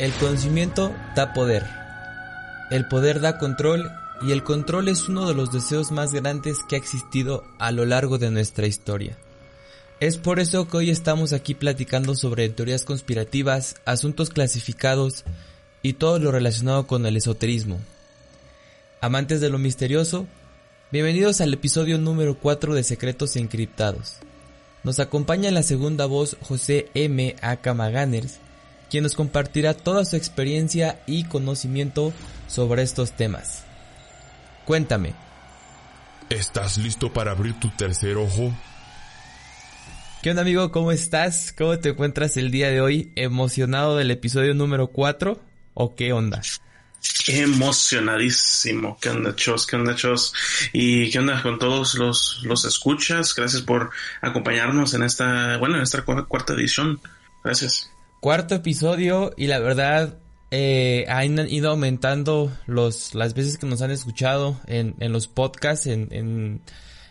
El conocimiento da poder. El poder da control y el control es uno de los deseos más grandes que ha existido a lo largo de nuestra historia. Es por eso que hoy estamos aquí platicando sobre teorías conspirativas, asuntos clasificados y todo lo relacionado con el esoterismo. Amantes de lo misterioso, bienvenidos al episodio número 4 de Secretos Encriptados. Nos acompaña en la segunda voz José M. Acamaganers, quien nos compartirá toda su experiencia y conocimiento sobre estos temas. Cuéntame. ¿Estás listo para abrir tu tercer ojo? ¿Qué onda amigo? ¿Cómo estás? ¿Cómo te encuentras el día de hoy? ¿Emocionado del episodio número 4? ¿O qué onda? Emocionadísimo. ¿Qué onda, chos? ¿Qué onda, chos? ¿Y qué onda con todos los, los escuchas? Gracias por acompañarnos en esta, bueno, en esta cuarta edición. Gracias cuarto episodio y la verdad eh, han ido aumentando los, las veces que nos han escuchado en, en los podcasts, en, en,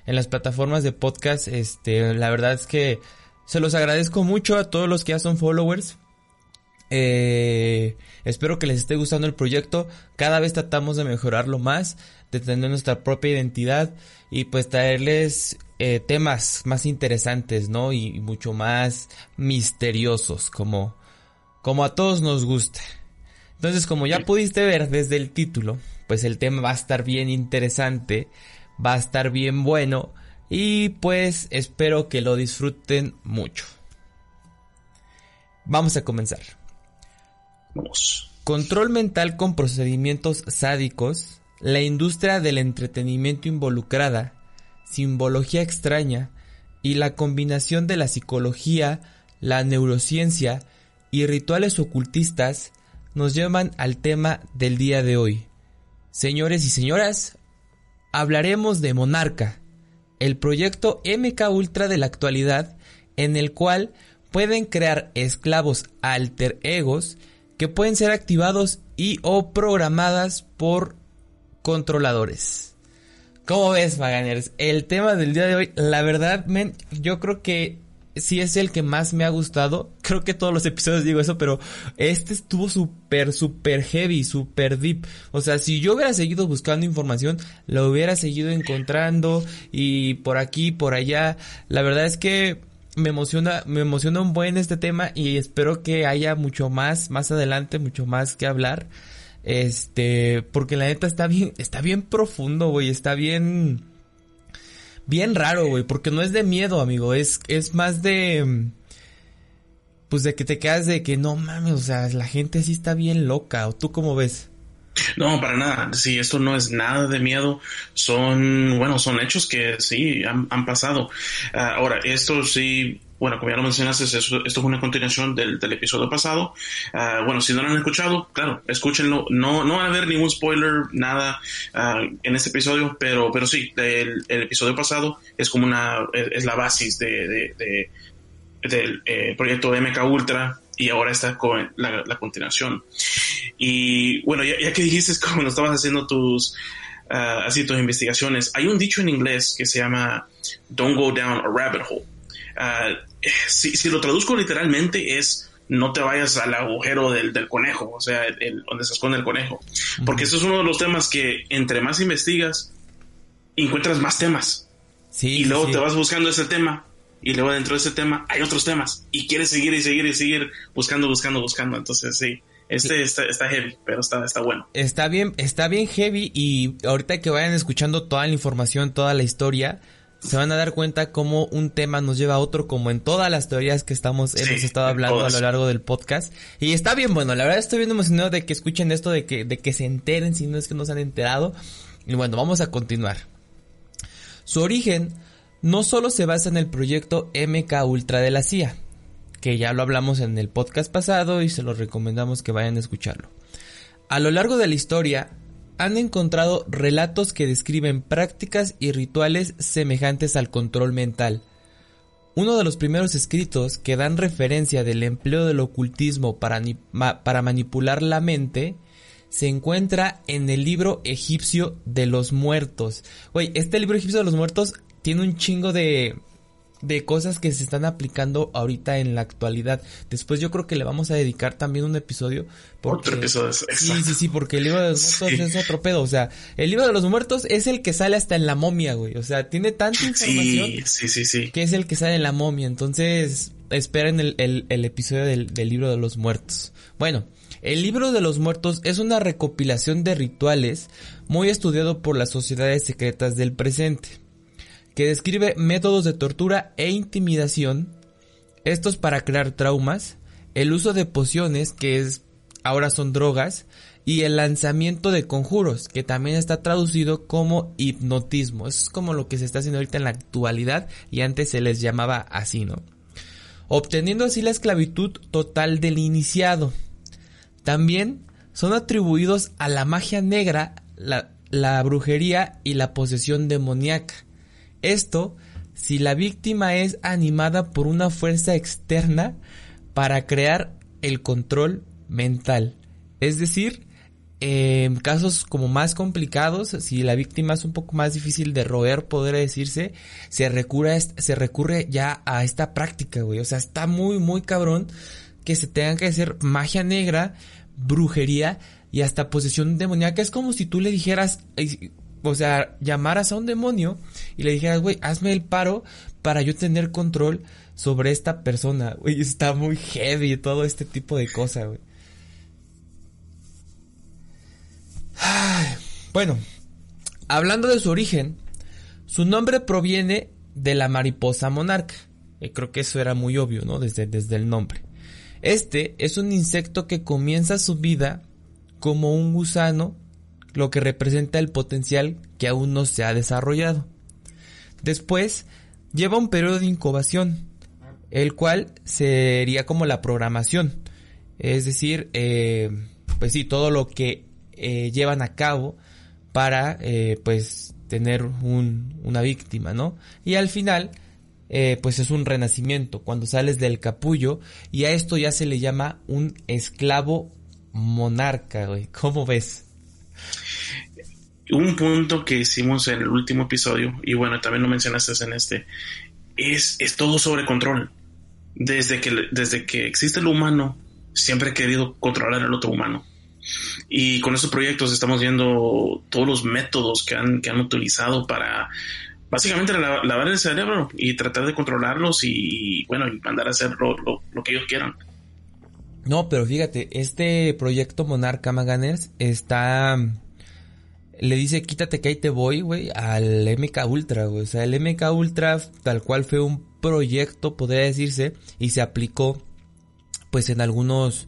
en, las plataformas de podcast. Este, la verdad es que se los agradezco mucho a todos los que ya son followers. Eh, espero que les esté gustando el proyecto. Cada vez tratamos de mejorarlo más, de tener nuestra propia identidad y pues traerles eh, temas más interesantes, ¿no? Y mucho más misteriosos, como, como a todos nos gusta. Entonces, como ya pudiste ver desde el título, pues el tema va a estar bien interesante, va a estar bien bueno y pues espero que lo disfruten mucho. Vamos a comenzar. Vamos. Control mental con procedimientos sádicos, la industria del entretenimiento involucrada, simbología extraña y la combinación de la psicología, la neurociencia y rituales ocultistas nos llevan al tema del día de hoy. Señores y señoras, hablaremos de Monarca, el proyecto MK Ultra de la actualidad en el cual pueden crear esclavos alter egos que pueden ser activados y o programadas por controladores. ¿Cómo ves, Maganers? El tema del día de hoy, la verdad, yo creo que sí es el que más me ha gustado. Creo que todos los episodios digo eso, pero este estuvo súper, súper heavy, súper deep. O sea, si yo hubiera seguido buscando información, lo hubiera seguido encontrando y por aquí, por allá. La verdad es que me emociona, me emociona un buen este tema y espero que haya mucho más, más adelante, mucho más que hablar. Este, porque la neta está bien, está bien profundo, güey, está bien bien raro, güey, porque no es de miedo, amigo, es, es más de... Pues de que te quedas de que no mames, o sea, la gente sí está bien loca, ¿o tú cómo ves? No, para nada. Sí, esto no es nada de miedo. Son, bueno, son hechos que sí han, han pasado. Ah, ahora, esto sí bueno, como ya lo mencionaste, esto, es una continuación del, del episodio pasado. Uh, bueno, si no lo han escuchado, claro, escúchenlo. No, no van a ver ningún spoiler, nada uh, en este episodio, pero, pero sí, el, el, episodio pasado es como una, es la base de, de, de, del eh, proyecto MK Ultra y ahora está con la, la continuación. Y bueno, ya, ya, que dijiste cómo no estabas haciendo tus, uh, así tus investigaciones, hay un dicho en inglés que se llama Don't go down a rabbit hole. Uh, si, si, lo traduzco literalmente es no te vayas al agujero del, del conejo, o sea, el, donde se esconde el conejo. Porque eso es uno de los temas que entre más investigas, encuentras más temas. Sí, y luego sí. te vas buscando ese tema. Y luego dentro de ese tema hay otros temas. Y quieres seguir y seguir y seguir buscando, buscando, buscando. Entonces sí. Este está, está, heavy, pero está, está bueno. Está bien, está bien heavy y ahorita que vayan escuchando toda la información, toda la historia, se van a dar cuenta cómo un tema nos lleva a otro, como en todas las teorías que estamos, sí, hemos estado hablando a lo largo del podcast. Y está bien bueno, la verdad estoy bien emocionado de que escuchen esto, de que, de que se enteren, si no es que no se han enterado. Y bueno, vamos a continuar. Su origen no solo se basa en el proyecto MK Ultra de la CIA, que ya lo hablamos en el podcast pasado y se los recomendamos que vayan a escucharlo. A lo largo de la historia, han encontrado relatos que describen prácticas y rituales semejantes al control mental. Uno de los primeros escritos que dan referencia del empleo del ocultismo para, manipular la mente se encuentra en el libro egipcio de los muertos. Oye, este libro egipcio de los muertos tiene un chingo de de cosas que se están aplicando ahorita en la actualidad. Después yo creo que le vamos a dedicar también un episodio. Porque, otro episodio, Sí, sí, sí, porque el libro de los muertos es otro pedo. O sea, el libro de los muertos es el que sale hasta en la momia, güey. O sea, tiene tanta información sí, sí, sí, que es el que sale en la momia. Entonces, esperen el, el, el episodio del, del libro de los muertos. Bueno, el libro de los muertos es una recopilación de rituales muy estudiado por las sociedades secretas del presente que describe métodos de tortura e intimidación, estos para crear traumas, el uso de pociones, que es ahora son drogas, y el lanzamiento de conjuros, que también está traducido como hipnotismo. Es como lo que se está haciendo ahorita en la actualidad y antes se les llamaba así, ¿no? Obteniendo así la esclavitud total del iniciado. También son atribuidos a la magia negra, la brujería y la posesión demoníaca. Esto si la víctima es animada por una fuerza externa para crear el control mental. Es decir, en casos como más complicados, si la víctima es un poco más difícil de roer, podría decirse, se recurre, se recurre ya a esta práctica, güey. O sea, está muy, muy cabrón que se tenga que hacer magia negra, brujería y hasta posesión demoníaca. Es como si tú le dijeras, o sea, llamaras a un demonio y le dijeras, güey, hazme el paro para yo tener control sobre esta persona. Está muy heavy todo este tipo de cosas, güey. Bueno, hablando de su origen, su nombre proviene de la mariposa monarca. Creo que eso era muy obvio, ¿no? Desde, desde el nombre. Este es un insecto que comienza su vida como un gusano lo que representa el potencial que aún no se ha desarrollado. Después, lleva un periodo de incubación, el cual sería como la programación, es decir, eh, pues sí, todo lo que eh, llevan a cabo para, eh, pues, tener un, una víctima, ¿no? Y al final, pues es un renacimiento, cuando sales del capullo, y a esto ya se le llama un esclavo monarca, güey. ¿Cómo ves? Un punto que hicimos en el último episodio, y bueno, también lo mencionaste en este, es, es todo sobre control. Desde que, desde que existe el humano, siempre he querido controlar al otro humano. Y con estos proyectos estamos viendo todos los métodos que han, que han utilizado para básicamente lavar el cerebro y tratar de controlarlos y, bueno, y mandar a hacer lo, lo, que ellos quieran. No, pero fíjate, este proyecto Monarca Maganers está le dice quítate que ahí te voy, güey, al MK Ultra, güey. O sea, el MK Ultra tal cual fue un proyecto, podría decirse, y se aplicó pues en algunos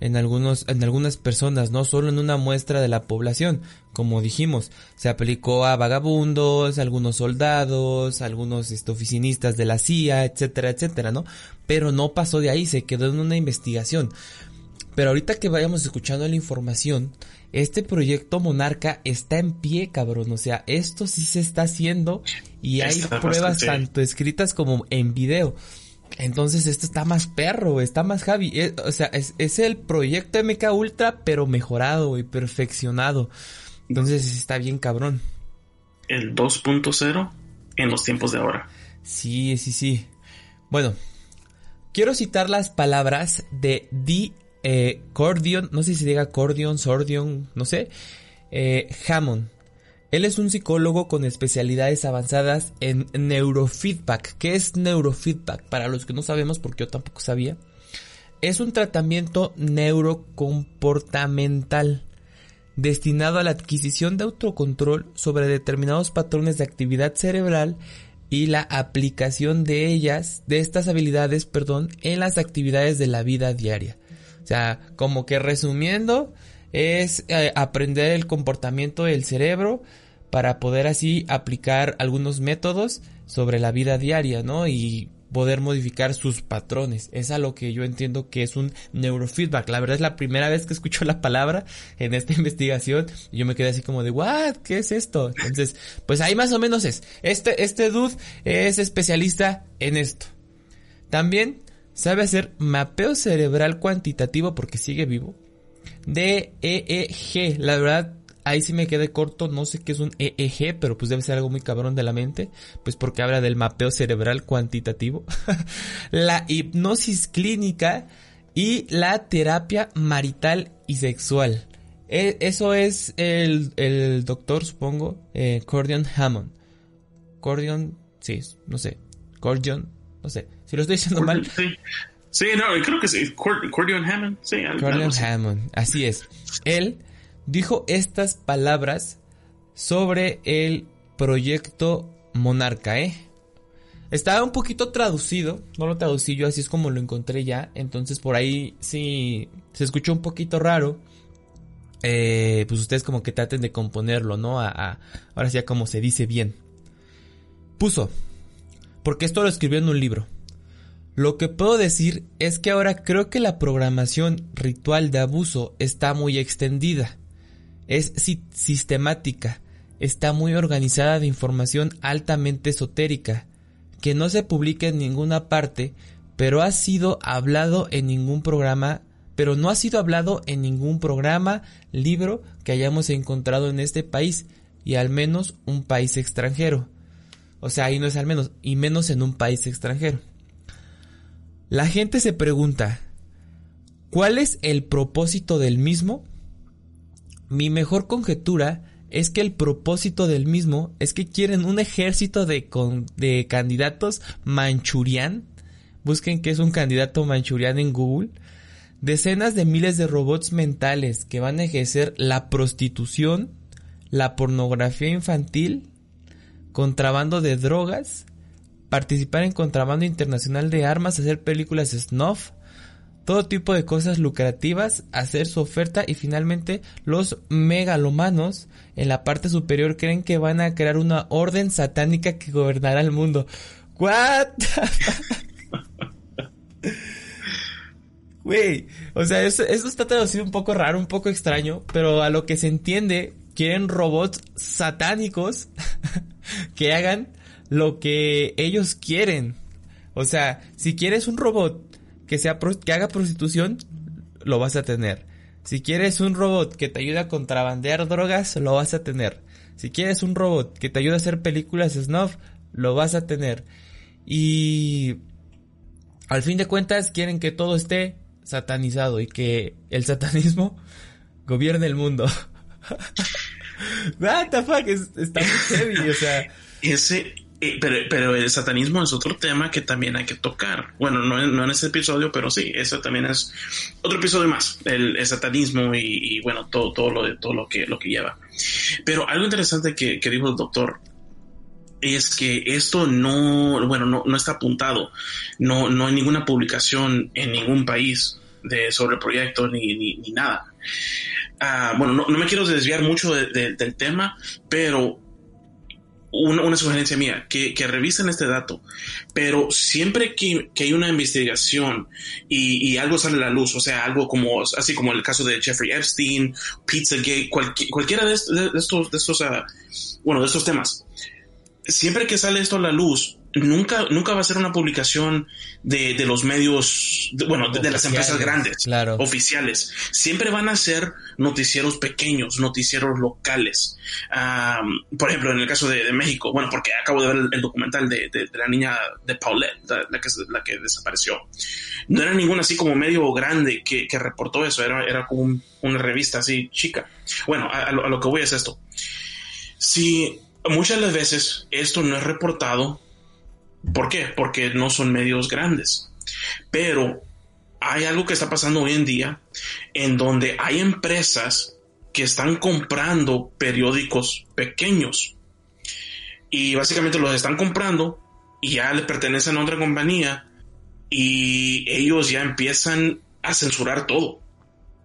en algunos en algunas personas, no solo en una muestra de la población, como dijimos, se aplicó a vagabundos, algunos soldados, algunos este, oficinistas de la CIA, etcétera, etcétera, ¿no? Pero no pasó de ahí, se quedó en una investigación. Pero ahorita que vayamos escuchando la información, este proyecto Monarca está en pie, cabrón. O sea, esto sí se está haciendo y hay pruebas tanto escritas como en video. Entonces esto está más perro, está más Javi. Eh, o sea, es, el proyecto MK Ultra, pero mejorado y perfeccionado. Entonces está bien cabrón. El 2.0 en los tiempos de ahora. Sí, sí, sí. Bueno, quiero citar las palabras de D eh, Cordion, no sé si diga Cordion, Sordion, no sé, eh, Hammond. Él es un psicólogo con especialidades avanzadas en neurofeedback. ¿Qué es neurofeedback? Para los que no sabemos, porque yo tampoco sabía. Es un tratamiento neurocomportamental destinado a la adquisición de autocontrol sobre determinados patrones de actividad cerebral y la aplicación de ellas, de estas habilidades, perdón, en las actividades de la vida diaria. O sea, como que resumiendo, es eh, aprender el comportamiento del cerebro para poder así aplicar algunos métodos sobre la vida diaria, ¿no? Y poder modificar sus patrones. Es a lo que yo entiendo que es un neurofeedback. La verdad es la primera vez que escucho la palabra en esta investigación y yo me quedé así como de, ¿what? ¿Qué es esto? Entonces, pues ahí más o menos es. Este, este dude es especialista en esto. También sabe hacer mapeo cerebral cuantitativo porque sigue vivo. de EEG, la verdad, ahí sí me quedé corto, no sé qué es un EEG, pero pues debe ser algo muy cabrón de la mente, pues porque habla del mapeo cerebral cuantitativo, la hipnosis clínica y la terapia marital y sexual. E, eso es el, el doctor, supongo, eh, Cordion Hammond. Cordion, sí, no sé, Cordion, no sé, si lo estoy diciendo mal. Sí. no, creo que sí, Cordion Hammond, sí. Cordion Hammond, así es. Él dijo estas palabras sobre el proyecto Monarca, ¿eh? Estaba un poquito traducido, no lo traducí yo, así es como lo encontré ya, entonces por ahí sí se escuchó un poquito raro. Eh, pues ustedes como que traten de componerlo, ¿no? A, ahora sí, como se dice bien. Puso, porque esto lo escribió en un libro. Lo que puedo decir es que ahora creo que la programación ritual de abuso está muy extendida es sistemática, está muy organizada de información altamente esotérica, que no se publica en ninguna parte, pero ha sido hablado en ningún programa, pero no ha sido hablado en ningún programa, libro que hayamos encontrado en este país, y al menos un país extranjero. O sea, ahí no es al menos, y menos en un país extranjero. La gente se pregunta, ¿cuál es el propósito del mismo? Mi mejor conjetura es que el propósito del mismo es que quieren un ejército de, de candidatos manchurian. Busquen qué es un candidato manchurian en Google. Decenas de miles de robots mentales que van a ejercer la prostitución, la pornografía infantil, contrabando de drogas, participar en contrabando internacional de armas, hacer películas snuff, todo tipo de cosas lucrativas, hacer su oferta y finalmente los megalomanos en la parte superior creen que van a crear una orden satánica que gobernará el mundo. ¿What? Güey, o sea, eso, eso está traducido un poco raro, un poco extraño, pero a lo que se entiende, quieren robots satánicos que hagan lo que ellos quieren. O sea, si quieres un robot que, sea, que haga prostitución, lo vas a tener. Si quieres un robot que te ayude a contrabandear drogas, lo vas a tener. Si quieres un robot que te ayude a hacer películas snuff, lo vas a tener. Y al fin de cuentas quieren que todo esté satanizado y que el satanismo gobierne el mundo. What the fuck, está muy heavy, o sea. Ese, pero, pero, el satanismo es otro tema que también hay que tocar. Bueno, no, no en ese episodio, pero sí, eso también es otro episodio más, el, satanismo y, bueno, todo, todo, lo, todo lo, que, lo que lleva. Pero algo interesante que, dijo el doctor es que esto no, bueno, no, no está apuntado, no, no hay ninguna publicación en ningún país de, sobre el proyecto ni, ni, ni nada. Uh, bueno, no, me quiero desviar mucho de, de, del tema, pero una, sugerencia mía, que, que, revisen este dato, pero siempre que, que hay una investigación y, y, algo sale a la luz, o sea, algo como, así como el caso de Jeffrey Epstein, Pizzagate, cualquiera de, estos, de estos, uh, bueno, de estos temas, siempre que sale esto a la luz, nunca, nunca va a ser una publicación de, de los medios, bueno, de, las empresas grandes, claro. oficiales. Siempre van a ser noticieros pequeños, noticieros locales. Um, por ejemplo, en el caso de, de, México, bueno, porque acabo de ver el, documental de, de, la niña de Paulette, la, que, la que desapareció. No era ningún así como medio grande que, que reportó eso, era, era como una revista así chica. Bueno, a, a, lo, a lo que voy es esto. Si muchas de las veces esto no es reportado ¿Por qué? Porque no son medios grandes. Pero hay algo que está pasando hoy en día en donde hay empresas que están comprando periódicos pequeños y básicamente los están comprando y ya le pertenecen a otra compañía y ellos ya empiezan a censurar todo.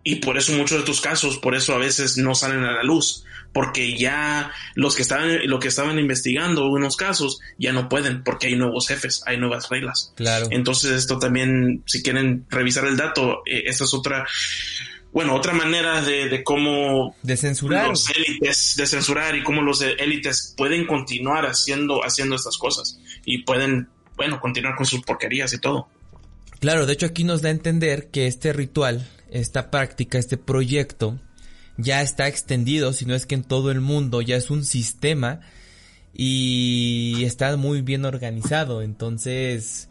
Y por eso muchos de estos casos, por eso a veces no salen a la luz, porque ya los que estaban, lo que estaban investigando unos casos ya no pueden, porque hay nuevos jefes, hay nuevas reglas. Claro. Entonces esto también, si quieren revisar el dato, eh, esta es otra, bueno, otra manera de, de cómo de censurar los élites, de censurar y cómo los élites pueden continuar haciendo, haciendo estas cosas y pueden, bueno, continuar con sus porquerías y todo. Claro, de hecho aquí nos da a entender que este ritual esta práctica, este proyecto, ya está extendido, si no es que en todo el mundo ya es un sistema y está muy bien organizado. Entonces,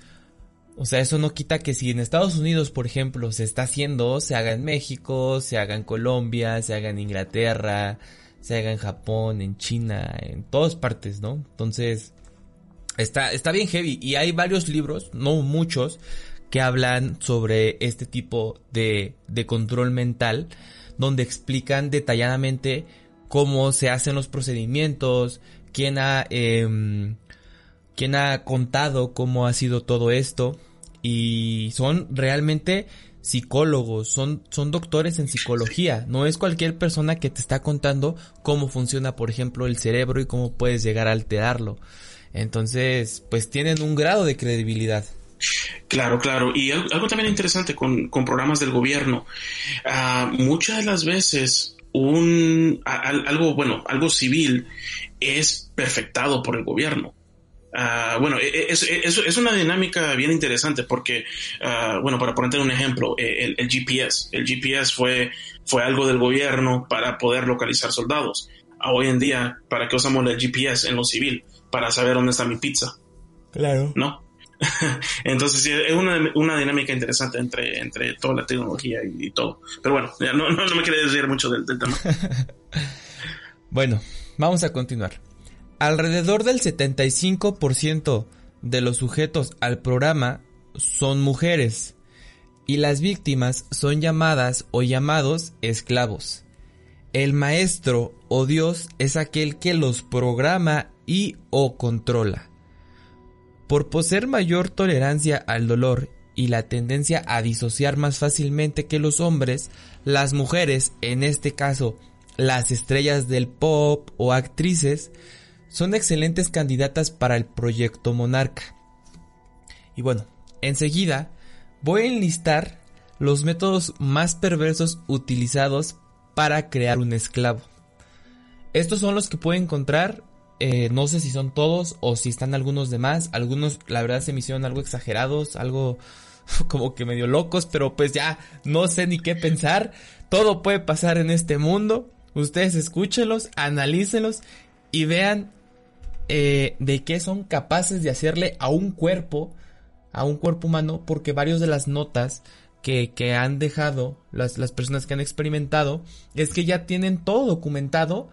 o sea, eso no quita que si en Estados Unidos, por ejemplo, se está haciendo, se haga en México, se haga en Colombia, se haga en Inglaterra, se haga en Japón, en China, en todas partes, ¿no? Entonces, está, está bien heavy. Y hay varios libros, no muchos, que hablan sobre este tipo de, de control mental, donde explican detalladamente cómo se hacen los procedimientos, quién ha, eh, quién ha contado cómo ha sido todo esto y son realmente psicólogos, son, son doctores en psicología, no es cualquier persona que te está contando cómo funciona, por ejemplo, el cerebro y cómo puedes llegar a alterarlo. Entonces, pues tienen un grado de credibilidad. Claro, claro. Y algo, también interesante con, programas del gobierno. Ah, muchas de las veces un algo bueno, algo civil es perfectado por el gobierno. Ah, bueno, e, e, es, es, una dinámica bien interesante porque, uh, bueno, para poner un ejemplo, e, el, GPS. El GPS fue, fue algo del gobierno para poder localizar soldados. hoy en día, ¿para qué usamos el GPS en lo civil? Para saber dónde está mi pizza. Claro. ¿No? Entonces, sí, es una, una, dinámica interesante entre, entre toda la tecnología y, todo. Pero bueno, no, no, me quería decir mucho del, del tema. bueno, vamos a continuar. Alrededor del 75% de los sujetos al programa son mujeres y las víctimas son llamadas o llamados esclavos. El maestro o Dios es aquel que los programa y o controla. Por poseer mayor tolerancia al dolor y la tendencia a disociar más fácilmente que los hombres, las mujeres, en este caso las estrellas del pop o actrices, son excelentes candidatas para el proyecto Monarca. Y bueno, enseguida voy a enlistar los métodos más perversos utilizados para crear un esclavo. Estos son los que puedo encontrar, eh, no sé si son todos o si están algunos de más, algunos la verdad se me hicieron algo exagerados, algo como que medio locos, pero pues ya no sé ni qué pensar, todo puede pasar en este mundo, ustedes escúchenlos, analícenlos y vean eh, de qué son capaces de hacerle a un cuerpo, a un cuerpo humano, porque varios de las notas que, que han dejado las, las personas que han experimentado es que ya tienen todo documentado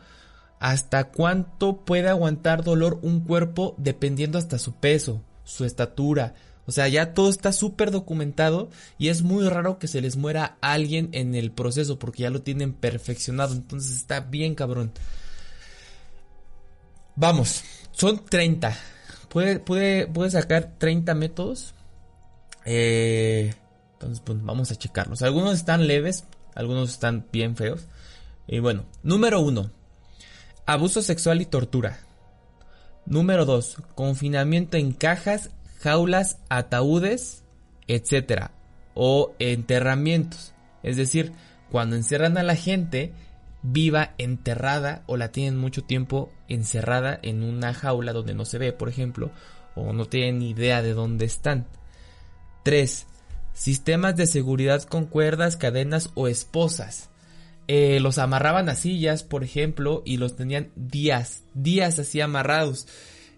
hasta cuánto puede aguantar dolor un cuerpo dependiendo hasta su peso, su estatura. O sea, ya todo está súper documentado y es muy raro que se les muera alguien en el proceso porque ya lo tienen perfeccionado. Entonces está bien cabrón. Vamos, son 30. Puede, sacar 30 métodos. Eh, entonces, pues vamos a checarlos. Algunos están leves, algunos están bien feos. Y bueno, número 1. Abuso sexual y tortura. Número 2. Confinamiento en cajas, jaulas, ataúdes, etc. O enterramientos. Es decir, cuando encierran a la gente viva enterrada o la tienen mucho tiempo encerrada en una jaula donde no se ve, por ejemplo, o no tienen idea de dónde están. 3. Sistemas de seguridad con cuerdas, cadenas o esposas. Eh, los amarraban a sillas, por ejemplo, y los tenían días, días así amarrados.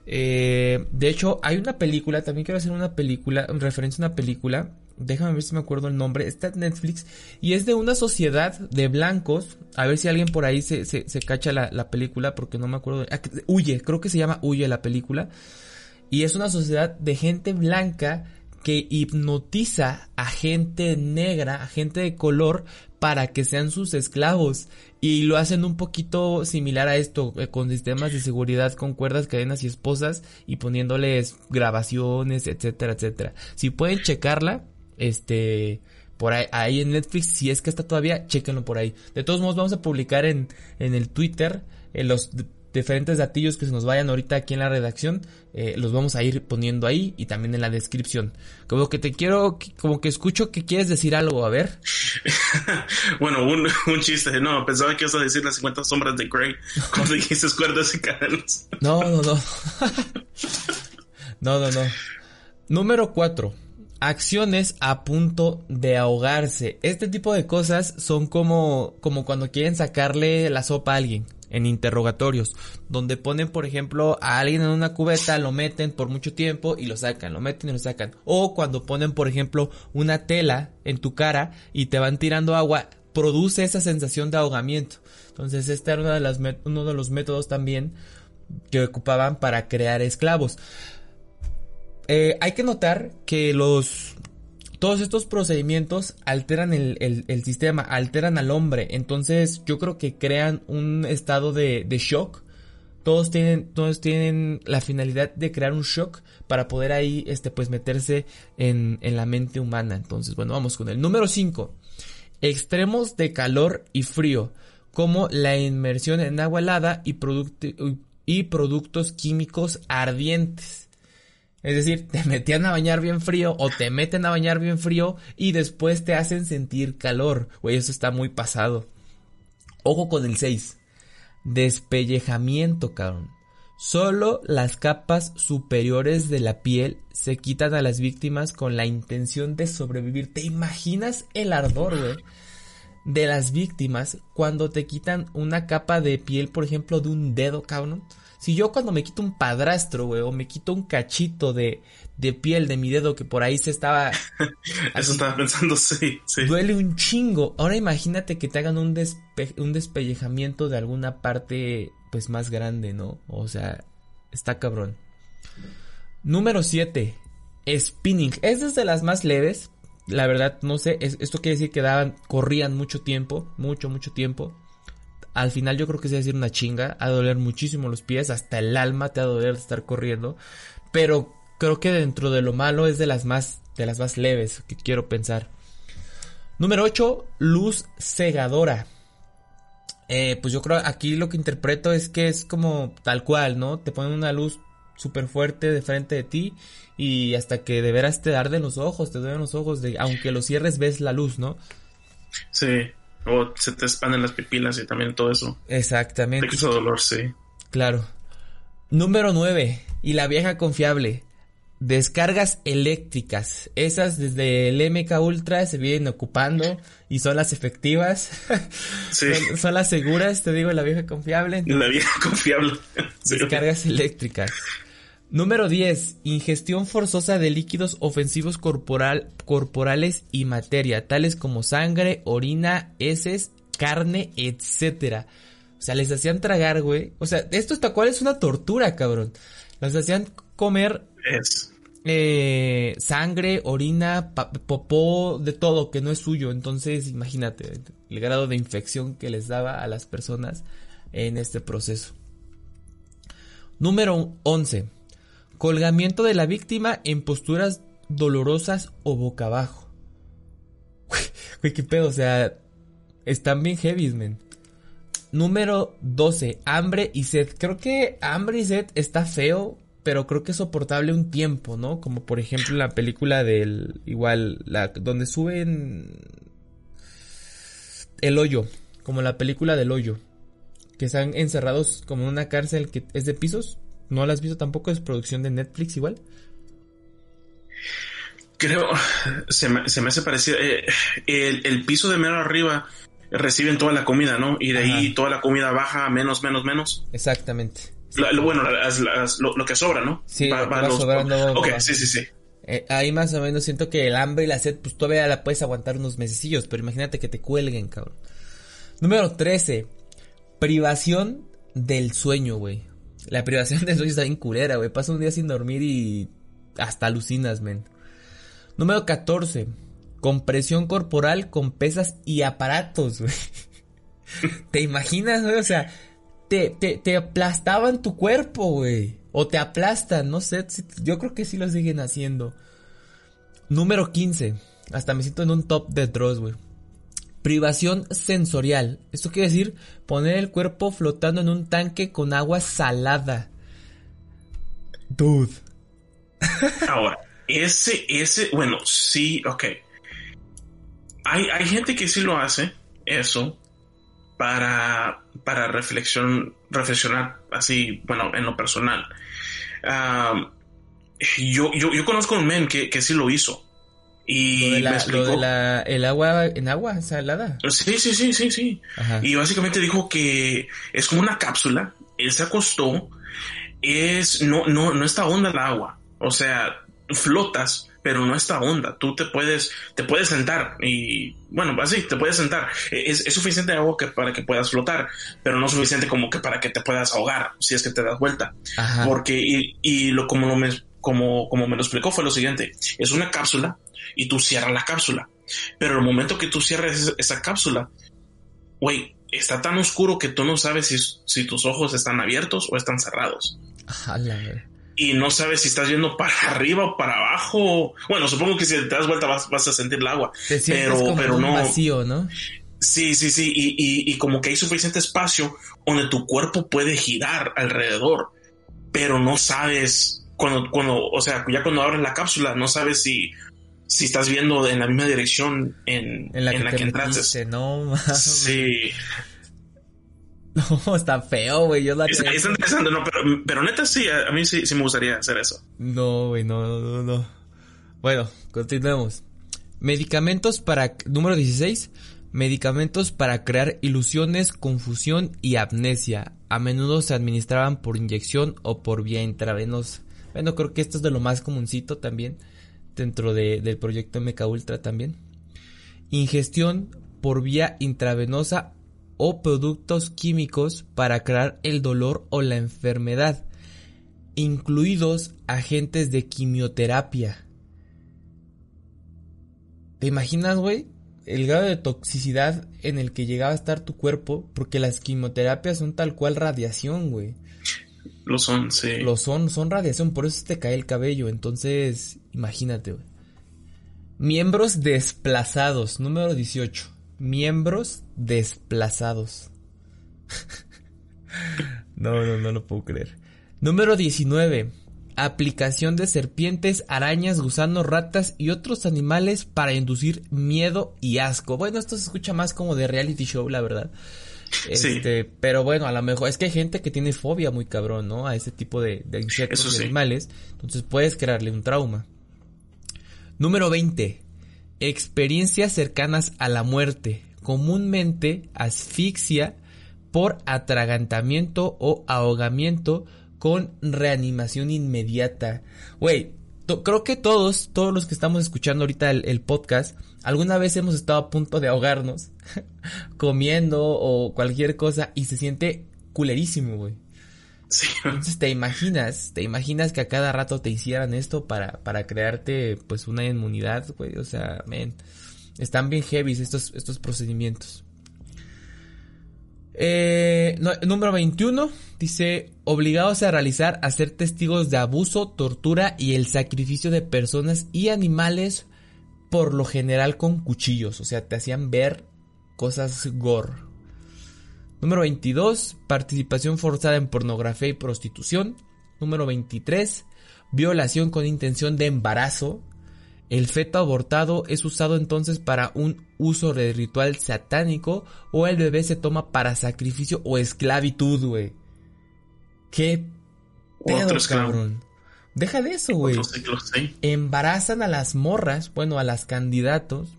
Eh, de hecho, hay una película, también quiero hacer una película, en referencia a una película déjame ver si me acuerdo el nombre, está en Netflix y es de una sociedad de blancos, a ver si alguien por ahí se, se, cacha la, película porque no me acuerdo, ah, Huye, creo que se llama Huye la película y es una sociedad de gente blanca que hipnotiza a gente negra, a gente de color para que sean sus esclavos y lo hacen un poquito similar a esto eh, con sistemas de seguridad con cuerdas, cadenas y esposas y poniéndoles grabaciones, etcétera, etcétera. Si pueden checarla, este, por ahí, en Netflix, si es que está todavía, chéquenlo por ahí. De todos modos, vamos a publicar en, en el Twitter en los diferentes datillos que se nos vayan ahorita aquí en la redacción, eh, los vamos a ir poniendo ahí y también en la descripción. Como que te quiero, como que escucho que quieres decir algo, a ver. bueno, un, un, chiste, no, pensaba que ibas a decir las 50 sombras de Grey cuando dijiste cuerdas y cadenas. no, no, no. no, no, no. Número 4 acciones a punto de ahogarse. Este tipo de cosas son como, como cuando quieren sacarle la sopa a alguien en interrogatorios, donde ponen, por ejemplo, a alguien en una cubeta, lo meten por mucho tiempo y lo sacan, lo meten y lo sacan. O cuando ponen, por ejemplo, una tela en tu cara y te van tirando agua, produce esa sensación de ahogamiento. Entonces, este era uno de, las uno de los métodos también que ocupaban para crear esclavos. Eh, hay que notar que los todos estos procedimientos alteran el, sistema, alteran al hombre. Entonces yo creo que crean un estado de, shock. Todos tienen, todos tienen la finalidad de crear un shock para poder ahí, este, pues meterse en, en la mente humana. Entonces, bueno, vamos con el número 5. Extremos de calor y frío, como la inmersión en agua helada y, y productos químicos ardientes. Es decir, te metían a bañar bien frío o te meten a bañar bien frío y después te hacen sentir calor. Güey, eso está muy pasado. Ojo con el 6. Despellejamiento, cabrón. Solo las capas superiores de la piel se quitan a las víctimas con la intención de sobrevivir. ¿Te imaginas el ardor, güey? De las víctimas cuando te quitan una capa de piel, por ejemplo, de un dedo, cabrón. Si yo cuando me quito un padrastro, güey, o me quito un cachito de, de piel de mi dedo que por ahí se estaba... Eso estaba pensando, sí, sí. Duele un chingo. Ahora imagínate que te hagan un, un despellejamiento de alguna parte, pues, más grande, ¿no? O sea, está cabrón. Número 7. Spinning. Es de las más leves. La verdad, no sé. esto quiere decir que daban, corrían mucho tiempo. Mucho, mucho tiempo. Al final yo creo que se va a decir una chinga, a doler muchísimo los pies, hasta el alma te va a doler de estar corriendo, pero creo que dentro de lo malo es de las más de las más leves que quiero pensar. Número 8, luz cegadora. Eh, pues yo creo aquí lo que interpreto es que es como tal cual, ¿no? Te ponen una luz súper fuerte de frente de ti y hasta que de veras te arden los ojos, te duelen los ojos, de, aunque los cierres ves la luz, ¿no? Sí. O se te expanden las pipilas y también todo eso. Exactamente. Te dolor, sí. Claro. Número 9. Y la vieja confiable. Descargas eléctricas. Esas desde el MK Ultra se vienen ocupando y son las efectivas. Sí. son, las seguras, te digo, la vieja confiable. La vieja confiable. Descargas eléctricas. Número 10. Ingestión forzosa de líquidos ofensivos corporal, corporales y materia, tales como sangre, orina, heces, carne, etc. O sea, les hacían tragar, güey. O sea, esto hasta cual es una tortura, cabrón. Les hacían comer eh, sangre, orina, popó, de todo que no es suyo. Entonces, imagínate el grado de infección que les daba a las personas en este proceso. Número 11 Colgamiento de la víctima en posturas dolorosas o boca abajo. Güey, qué pedo, o sea, están bien heavy, men. Número 12, hambre y sed. Creo que hambre y sed está feo, pero creo que es soportable un tiempo, ¿no? Como por ejemplo la película del, igual, donde suben el hoyo, como la película del hoyo, que están encerrados como en una cárcel que es de pisos. ¿No la has visto tampoco? ¿Es producción de Netflix igual? Creo, se me, hace parecido. Eh, el, piso de mero arriba reciben toda la comida, ¿no? Y de ahí toda la comida baja menos, menos, menos. Exactamente. lo, bueno, lo, que sobra, ¿no? Sí, va, sobrando. Ok, sí, sí, sí. Eh, ahí más o menos siento que el hambre y la sed, pues todavía la puedes aguantar unos mesecillos, pero imagínate que te cuelguen, cabrón. Número 13. Privación del sueño, güey. La privación de sueño está bien culera, güey. Pasa un día sin dormir y hasta alucinas, men. Número 14. Compresión corporal con pesas y aparatos, güey. ¿Te imaginas, güey? O sea, te, te, te aplastaban tu cuerpo, güey. O te aplastan, no sé. Yo creo que sí lo siguen haciendo. Número 15. Hasta me siento en un top de Dross, güey. Privación sensorial. Esto quiere decir poner el cuerpo flotando en un tanque con agua salada. Dude. Ahora, ese, ese, bueno, sí, ok. Hay, hay gente que sí lo hace, eso, para, para reflexión, reflexionar así, bueno, en lo personal. yo, yo, yo, conozco un men que, que sí lo hizo. Y lo de me explicó. lo de la- el agua en agua salada. Sí, sí, sí, sí, sí. Ajá. Y básicamente dijo que es como una cápsula. Él se acostó. Es, no, no, no está honda el agua. O sea, flotas, pero no está honda. Tú te puedes, te puedes sentar y, bueno, así, te puedes sentar. Es, es suficiente agua que para que puedas flotar, pero no suficiente como que para que te puedas ahogar si es que te das vuelta. Ajá. Porque, y, y lo, como, lo me, como, como me lo explicó fue lo siguiente, es una cápsula y tú cierras la cápsula. Pero el momento que tú cierres esa, cápsula, güey, está tan oscuro que tú no sabes si, si tus ojos están abiertos o están cerrados. Y no sabes si estás viendo para arriba o para abajo. Bueno, supongo que si te das vuelta vas, vas a sentir el agua. Te Pero- como pero un no- vacío, ¿no? Sí, sí, sí. Y, y, y como que hay suficiente espacio donde tu cuerpo puede girar alrededor, pero no sabes cuando, cuando, o sea, ya cuando abres la cápsula, no sabes si, si estás viendo en la misma dirección en, En la que te entraste. metiste, no. Sí, No, está feo, güey. Yo la es, es interesante, no, pero, pero neta sí, a, mí sí, sí me gustaría hacer eso. No, güey, no, no, no, no. Bueno, continuemos. Medicamentos para... Número 16. Medicamentos para crear ilusiones, confusión y amnesia. A menudo se administraban por inyección o por vía intravenosa. Bueno, creo que esto es de lo más comuncito también. Dentro de- del proyecto MK Ultra también. Ingestión por vía intravenosa o productos químicos para crear el dolor o la enfermedad incluidos agentes de quimioterapia. ¿Te imaginas, güey? El grado de toxicidad en el que llegaba a estar tu cuerpo, porque las quimioterapias son tal cual radiación, güey. Lo son, sí. Lo son, son radiación, por eso te cae el cabello. Entonces, imagínate, güey. Miembros desplazados, número 18. Miembros desplazados. no, no, no lo puedo creer. Número 19. Aplicación de serpientes, arañas, gusanos, ratas y otros animales para inducir miedo y asco. Bueno, esto se escucha más como de reality show, la verdad. Sí. Este, pero bueno, a lo mejor es que hay gente que tiene fobia muy cabrón, ¿no? A ese tipo de, de insectos Eso y sí. animales. Entonces puedes crearle un trauma. Número 20. Experiencias cercanas a la muerte. Comúnmente asfixia por atragantamiento o ahogamiento con reanimación inmediata. Güey, creo que todos, todos los que estamos escuchando ahorita el, el podcast, alguna vez hemos estado a punto de ahogarnos comiendo o cualquier cosa y se siente culerísimo, güey. Entonces te imaginas, te imaginas que a cada rato te hicieran esto para, para crearte pues una inmunidad, güey. O sea, men, están bien heavy estos, estos procedimientos. Eh, número 21 dice obligados a realizar a ser testigos de abuso, tortura y el sacrificio de personas y animales por lo general con cuchillos, o sea, te hacían ver cosas gore. Número 22, participación forzada en pornografía y prostitución. Número 23, violación con intención de embarazo. El feto abortado es usado entonces para un uso de ritual satánico o el bebé se toma para sacrificio o esclavitud, güey. ¿Qué pedo, Otro cabrón? Deja de eso, güey embarazan a las morras, bueno, a las candidatos,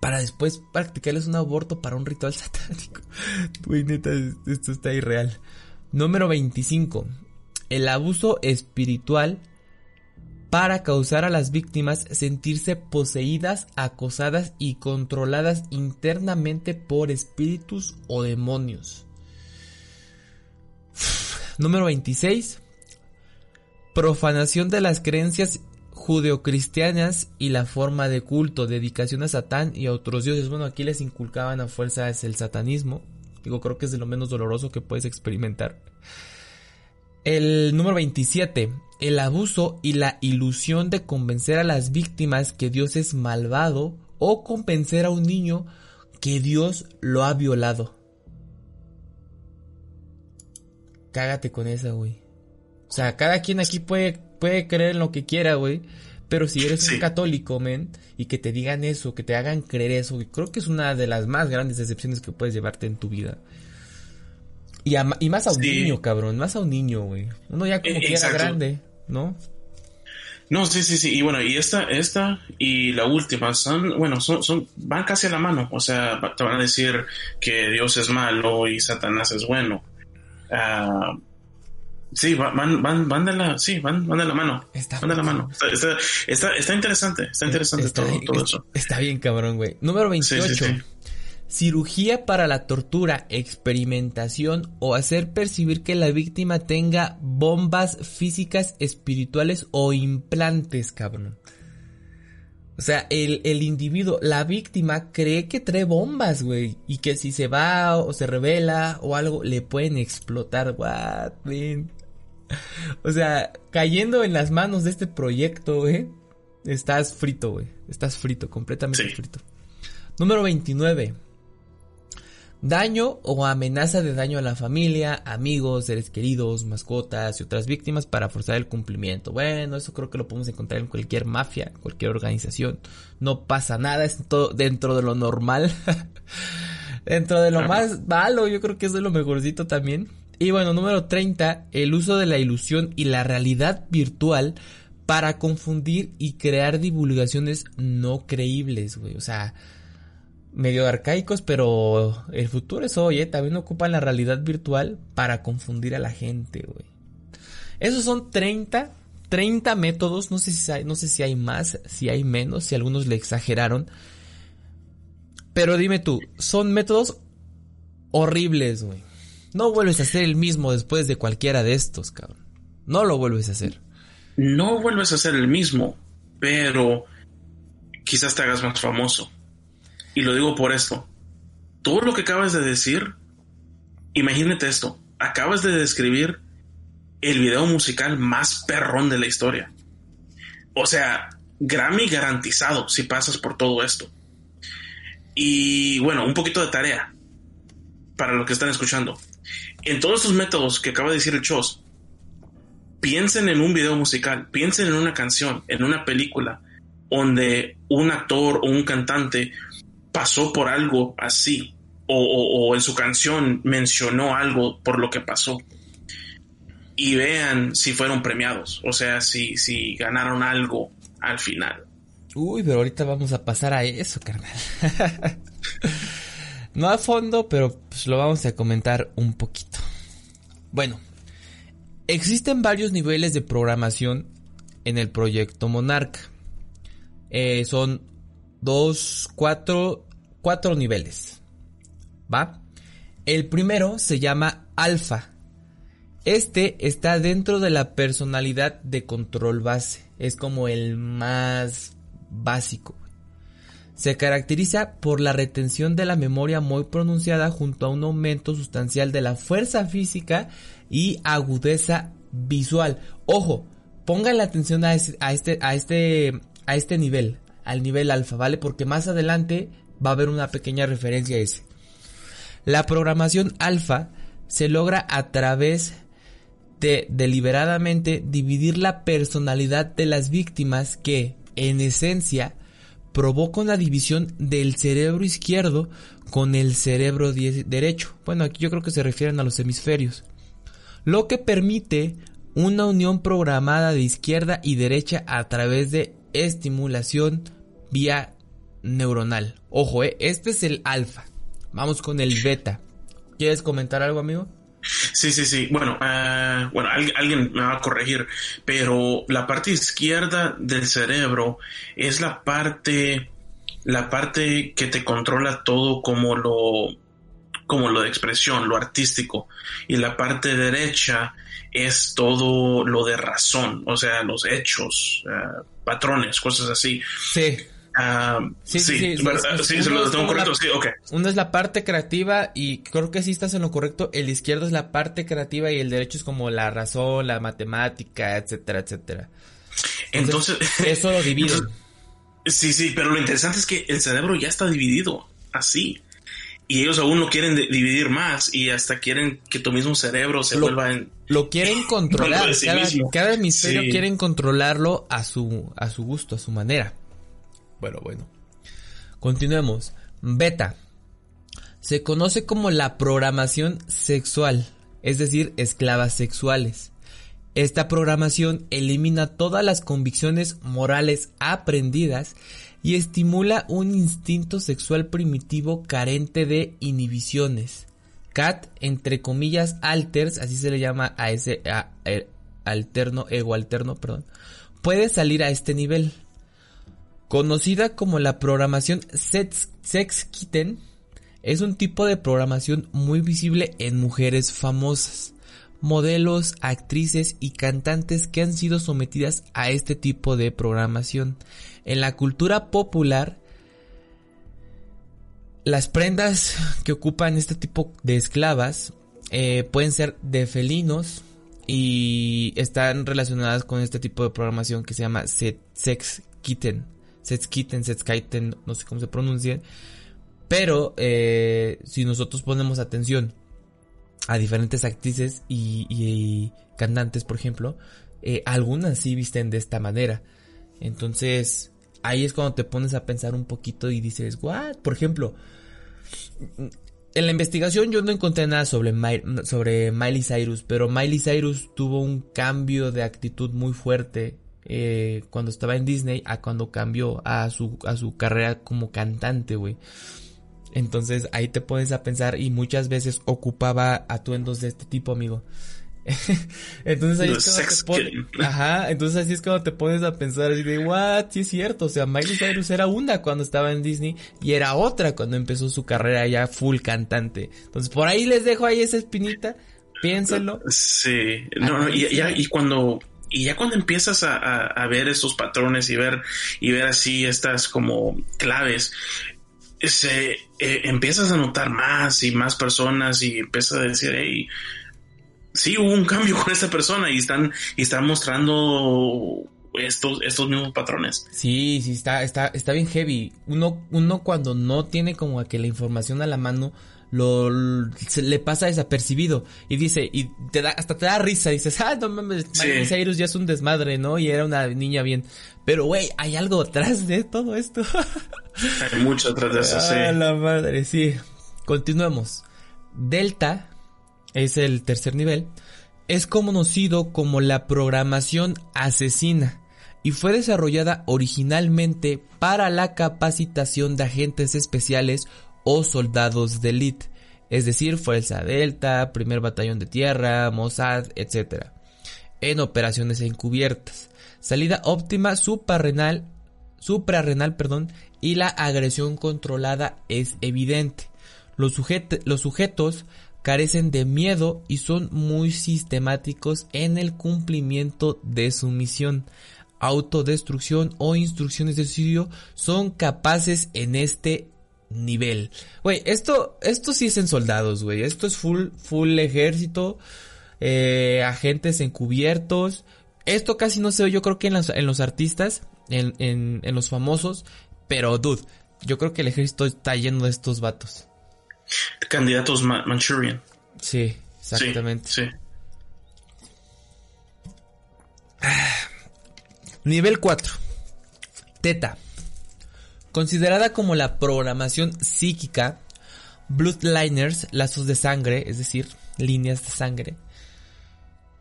para después practicarles un aborto para un ritual satánico. Güey, neta, esto está irreal. Número 25. El abuso espiritual para causar a las víctimas sentirse poseídas, acosadas y controladas internamente por espíritus o demonios. Número 26 profanación de las creencias judeocristianas y la forma de culto, dedicación a Satán y a otros dioses. Bueno, aquí les inculcaban a fuerzas el satanismo. Digo, creo que es de lo menos doloroso que puedes experimentar. El número 27. El abuso y la ilusión de convencer a las víctimas que Dios es malvado o convencer a un niño que Dios lo ha violado. Cágate con esa, güey. O sea, cada quien aquí puede, puede creer en lo que quiera, güey. Pero si eres un católico, men, y que te digan eso, que te hagan creer eso, creo que es una de las más grandes decepciones que puedes llevarte en tu vida. Y, a- y más a un Sí. niño, cabrón, más a un niño, güey. Uno ya como Eh, que era grande, ¿no? No, sí, sí, sí. Y bueno, y esta, esta y la última son, bueno, son, son, van casi a la mano. O sea, te van a decir que Dios es malo y Satanás es bueno. Ah, sí, van, van, van de la, sí, van, van de la mano. Está van de la mano. Está, está, está, interesante, está interesante todo, todo, eso. Está bien, cabrón, güey. Número 28 cirugía para la tortura, experimentación o hacer percibir que la víctima tenga bombas físicas, espirituales o implantes, cabrón. O sea, el, el individuo, la víctima cree que trae bombas, güey. Y que si se va o se revela o algo, le pueden explotar. What, man? O sea, cayendo en las manos de este proyecto, güey. Estás frito, güey. Estás frito, completamente frito. Número 29 daño o amenaza de daño a la familia, amigos, seres queridos, mascotas y otras víctimas para forzar el cumplimiento. Bueno, eso creo que lo podemos encontrar en cualquier mafia, cualquier organización. No pasa nada, es todo dentro de lo normal. dentro de lo más malo, yo creo que eso es lo mejorcito también. Y bueno, número 30, el uso de la ilusión y la realidad virtual para confundir y crear divulgaciones no creíbles, güey. O sea, medio arcaicos, pero el futuro es hoy, ¿eh? También ocupan la realidad virtual para confundir a la gente, güey. Esos son 30, 30 métodos, no sé si hay, no sé si hay más, si hay menos, si algunos le exageraron. Pero dime tú, son métodos horribles, güey. No vuelves a hacer el mismo después de cualquiera de estos, cabrón. No lo vuelves a hacer. No vuelves a hacer el mismo, pero quizás te hagas más famoso. Y lo digo por esto. Todo lo que acabas de decir, imagínate esto. Acabas de describir el video musical más perrón de la historia. O sea, Grammy garantizado si pasas por todo esto. Y bueno, un poquito de tarea para los que están escuchando. En todos estos métodos que acaba de decir el Chos, piensen en un video musical, piensen en una canción, en una película, donde un actor o un cantante pasó por algo así o, en su canción mencionó algo por lo que pasó y vean si fueron premiados, o sea, si, si ganaron algo al final. Uy, pero ahorita vamos a pasar a eso, carnal. no a fondo, pero pues lo vamos a comentar un poquito. Bueno, existen varios niveles de programación en el proyecto Monarca. Eh, son dos, cuatro cuatro niveles. ¿Va? El primero se llama alfa. Este está dentro de la personalidad de control base. Es como el más básico. Se caracteriza por la retención de la memoria muy pronunciada junto a un aumento sustancial de la fuerza física y agudeza visual. Ojo, pongan la atención a, este, a este, a este, a este nivel, al nivel alfa, ¿vale? Porque más adelante va a haber una pequeña referencia a ese. La programación alfa se logra a través de deliberadamente dividir la personalidad de las víctimas que, en esencia, provoca una división del cerebro izquierdo con el cerebro derecho. Bueno, aquí yo creo que se refieren a los hemisferios. Lo que permite una unión programada de izquierda y derecha a través de estimulación vía neuronal. Ojo, eh, este es el alfa. Vamos con el beta. ¿Quieres comentar algo, amigo? Sí, sí, sí. Bueno, eh, bueno, alguien me va a corregir, pero la parte izquierda del cerebro es la parte, la parte que te controla todo como lo, como lo de expresión, lo artístico, y la parte derecha es todo lo de razón, o sea, los hechos, eh, patrones, cosas así. Sí. Ah, sí, sí, sí, sí, se lo tengo correcto, sí, ok. Uno es la parte creativa y creo que sí estás en lo correcto. El izquierdo es la parte creativa y el derecho es como la razón, la matemática, etcétera, etcétera. Entonces, eso lo divide. Sí, sí, pero lo interesante es que el cerebro ya está dividido así. Y ellos aún lo quieren dividir más y hasta quieren que tu mismo cerebro se vuelva en... Lo quieren controlar. cada, hemisferio quieren controlarlo a su, a su gusto, a su manera. Bueno, bueno. Continuemos. Beta. Se conoce como la programación sexual, es decir, esclavas sexuales. Esta programación elimina todas las convicciones morales aprendidas y estimula un instinto sexual primitivo carente de inhibiciones. Cat, entre comillas, alters, así se le llama a ese alterno, ego alterno, perdón, puede salir a este nivel. Conocida como la programación Sex-Kitten, es un tipo de programación muy visible en mujeres famosas, modelos, actrices y cantantes que han sido sometidas a este tipo de programación. En la cultura popular, las prendas que ocupan este tipo de esclavas eh, pueden ser de felinos y están relacionadas con este tipo de programación que se llama Sex Kitten. Sex Kitten, no sé cómo se pronuncia. Pero eh, si nosotros ponemos atención a diferentes actrices y, cantantes, por ejemplo, eh, algunas sí visten de esta manera. Entonces, ahí es cuando te pones a pensar un poquito y dices, ¿what? Por ejemplo, en la investigación yo no encontré nada sobre, sobre Miley Cyrus, pero Miley Cyrus tuvo un cambio de actitud muy fuerte eh, cuando estaba en Disney a cuando cambió a su, a su carrera como cantante, güey. Entonces ahí te pones a pensar y muchas veces ocupaba atuendos de este tipo, amigo. entonces ahí es te pones, ajá, entonces así es cuando te pones a pensar y de what, sí es cierto, o sea, Miley Cyrus era una cuando estaba en Disney y era otra cuando empezó su carrera ya full cantante. Entonces por ahí les dejo ahí esa espinita, piénsenlo. Sí, no, no, y, y cuando y ya cuando empiezas a, a, ver estos patrones y ver y ver así estas como claves se eh, empiezas a notar más y más personas y empiezas a decir hey sí hubo un cambio con esta persona y están y están mostrando estos estos mismos patrones sí sí está está está bien heavy. Uno uno cuando no tiene como que la información a la mano lo le pasa desapercibido y dice y te da hasta te da risa dices ah no mames Miley Cyrus ya es un desmadre no y era una niña bien pero güey hay algo atrás de todo esto. Hay mucho atrás de eso sí. ah, la madre sí. Continuemos. Delta es el tercer nivel. Es conocido como la programación asesina y fue desarrollada originalmente para la capacitación de agentes especiales o soldados de élite, es decir, Fuerza Delta, Primer Batallón de Tierra, Mossad, etc. En operaciones encubiertas. Salida óptima suprarrenal, suprarrenal perdón, y la agresión controlada es evidente. Los, los sujetos carecen de miedo y son muy sistemáticos en el cumplimiento de su misión. Autodestrucción o instrucciones de suicidio son capaces en este nivel. Güey, esto, esto sí es en soldados, güey. Esto es full, full ejército, eh, agentes encubiertos. Esto casi no se ve, yo creo que en, en los artistas, en, en, en, los famosos. Pero, dude, yo creo que el ejército está lleno de estos vatos. Candidatos Manchurian. Sí, exactamente. Sí. Nivel 4. Teta. Considerada como la programación psíquica, bloodliners, lazos de sangre, es decir, líneas de sangre,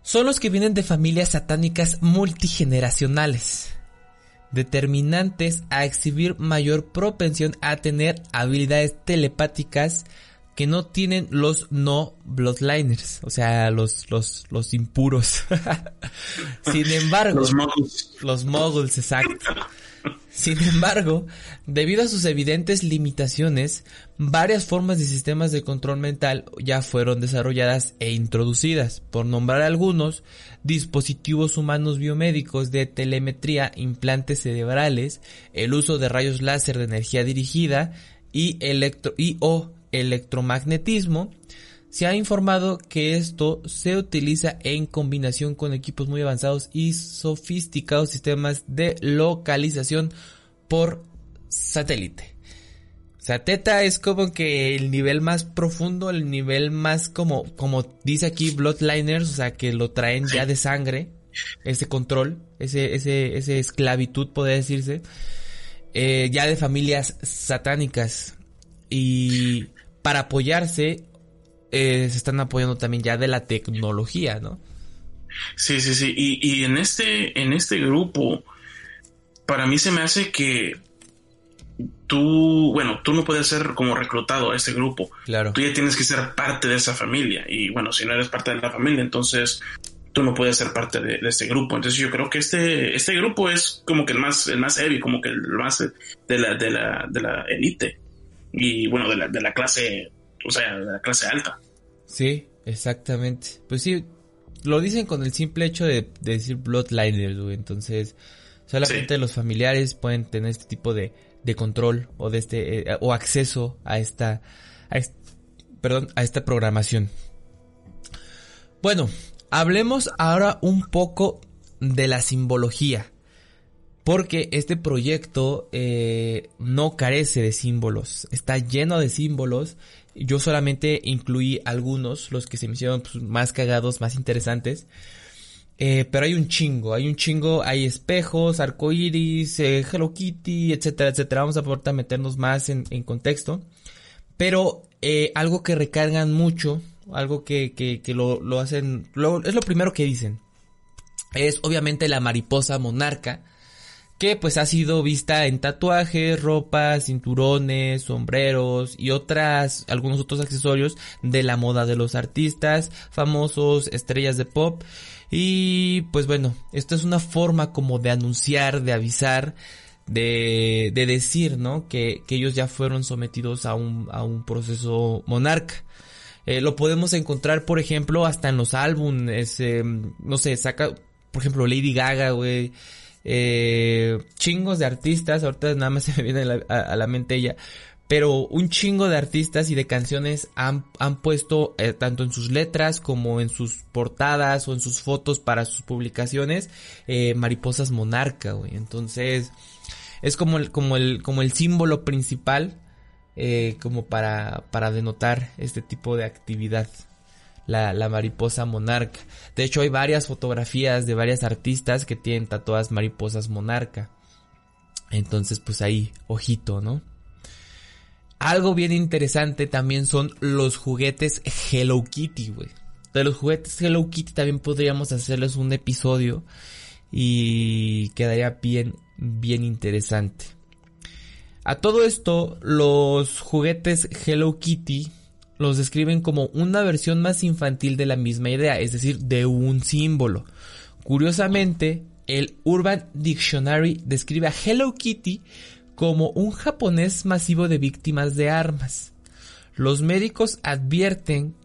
son los que vienen de familias satánicas multigeneracionales, determinantes a exhibir mayor propensión a tener habilidades telepáticas que no tienen los no bloodliners, o sea, los, los, los impuros. Sin embargo, los moguls. Los moguls, exacto. Sin embargo, debido a sus evidentes limitaciones, varias formas de sistemas de control mental ya fueron desarrolladas e introducidas. Por nombrar algunos, dispositivos humanos biomédicos de telemetría, implantes cerebrales, el uso de rayos láser de energía dirigida y, electro o electromagnetismo, se ha informado que esto se utiliza en combinación con equipos muy avanzados y sofisticados sistemas de localización por satélite. O sea, Teta es como que el nivel más profundo, el nivel más como, como dice aquí Bloodliners, o sea, que lo traen ya de sangre, ese control, ese, ese, esclavitud, puede decirse, eh, ya de familias satánicas. Y para apoyarse, eh, se están apoyando también ya de la tecnología, ¿no? Sí, sí, sí. Y, y en este, en este grupo, para mí se me hace que tú, bueno, tú no puedes ser como reclutado a ese grupo. Claro. Tú ya tienes que ser parte de esa familia. Y bueno, si no eres parte de la familia, entonces tú no puedes ser parte de, de este grupo. Entonces yo creo que este, este grupo es como que el más, el más heavy, como que el más de la, de la, de la elite. Y bueno, de la, de la clase, o sea, la clase alta. Sí, exactamente. Pues sí, lo dicen con el simple hecho de, de decir bloodliners, güey. Entonces, solamente Sí. los familiares pueden tener este tipo de, de control o de este eh, o acceso a esta a perdón, a esta programación. Bueno, hablemos ahora un poco de la simbología. Porque este proyecto eh, no carece de símbolos, está lleno de símbolos. Yo solamente incluí algunos, los que se me hicieron pues, más cagados, más interesantes. Eh, pero hay un chingo, hay un chingo, hay espejos, arcoiris, eh, Hello Kitty, etcétera, etcétera. Vamos a ahorita meternos más en, en contexto. Pero eh, algo que recargan mucho, algo que, que, que lo, lo hacen, lo- es lo primero que dicen. Es obviamente la mariposa monarca, que pues ha sido vista en tatuajes, ropas, cinturones, sombreros y otras, algunos otros accesorios de la moda de los artistas, famosos, estrellas de pop. Y pues bueno, esto es una forma como de anunciar, de avisar, de, de decir, ¿no? Que, que ellos ya fueron sometidos a un, a un proceso monarca. Eh, lo podemos encontrar, por ejemplo, hasta en los álbumes, eh, no sé, saca, por ejemplo, Lady Gaga, güey, eh, chingos de artistas, ahorita nada más se me viene a la, mente ella, pero un chingo de artistas y de canciones han, han puesto eh, tanto en sus letras como en sus portadas o en sus fotos para sus publicaciones eh, mariposas monarca, güey. Entonces es como el, como el, como el símbolo principal eh, como para, para denotar este tipo de actividad. La, la mariposa monarca. De hecho, hay varias fotografías de varias artistas que tienen tatuadas mariposas monarca. Entonces, pues ahí, ojito, ¿no? Algo bien interesante también son los juguetes Hello Kitty, güey. De los juguetes Hello Kitty también podríamos hacerles un episodio y quedaría bien, bien interesante. A todo esto, los juguetes Hello Kitty los describen como una versión más infantil de la misma idea, es decir, de un símbolo. Curiosamente, el Urban Dictionary describe a Hello Kitty como un japonés masivo de víctimas de armas. Los médicos advierten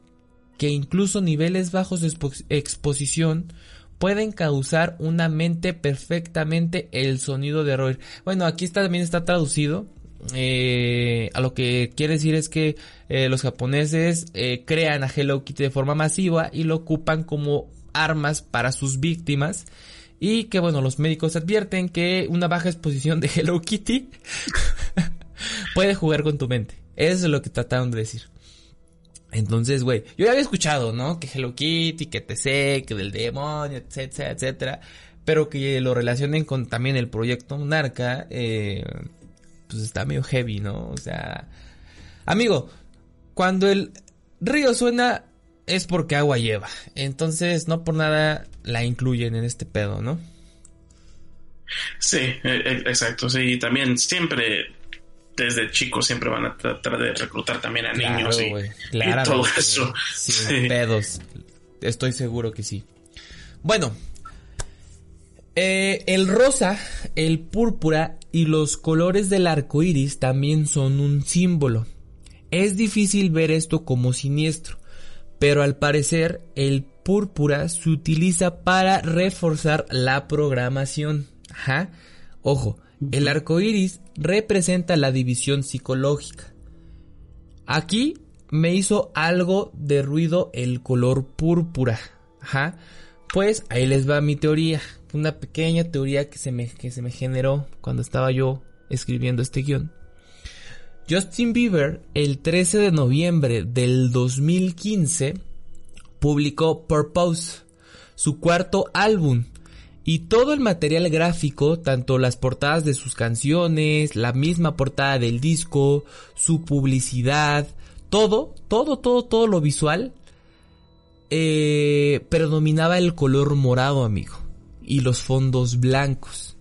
que incluso niveles bajos de expo- exposición pueden causar una mente perfectamente el sonido de roer. Bueno, aquí también está traducido. Eh, a lo que quiere decir es que eh, los japoneses eh, crean a Hello Kitty de forma masiva y lo ocupan como armas para sus víctimas. Y que bueno, los médicos advierten que una baja exposición de Hello Kitty puede jugar con tu mente. Eso es lo que trataron de decir. Entonces, güey, yo ya había escuchado, ¿no? Que Hello Kitty, que TC, que del demonio, etcétera, etcétera. Pero que lo relacionen con también el proyecto Monarca, eh, pues está medio heavy, ¿no? O sea, amigo, cuando el río suena es porque agua lleva. Entonces, no por nada la incluyen en este pedo, ¿no? Sí, eh, eh, exacto. Sí, y también siempre, desde chicos, siempre van a tratar de reclutar también a niños y, claramente, todo eso. Sin Sí. pedos. Estoy seguro que sí. Bueno. Eh, el rosa, el púrpura y los colores del arco iris también son un símbolo. Es difícil ver esto como siniestro, pero al parecer el púrpura se utiliza para reforzar la programación. Ajá. Ojo, el arco iris representa la división psicológica. Aquí me hizo algo de ruido el color púrpura. Ajá. Pues ahí les va mi teoría. Una pequeña teoría que se me, que se me generó cuando estaba yo escribiendo este guion. Justin Bieber, el 13 de noviembre del 2015, publicó Purpose, su cuarto álbum, y todo el material gráfico, tanto las portadas de sus canciones, la misma portada del disco, su publicidad, todo, todo, todo, todo lo visual, eh, predominaba el color morado, amigo, y los fondos blancos.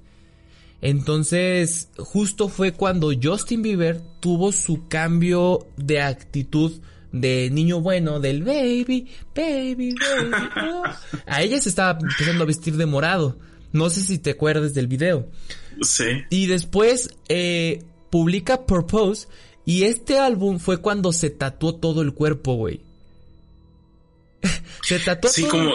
Entonces, justo fue cuando Justin Bieber tuvo su cambio de actitud de niño bueno, del baby, baby, baby. oh. A ella se estaba empezando a vestir de morado. No sé si te acuerdas del video. Sí. Y después eh, publica Purpose. Y este álbum fue cuando se tatuó todo el cuerpo, güey. se tatuó Sí, todo, como.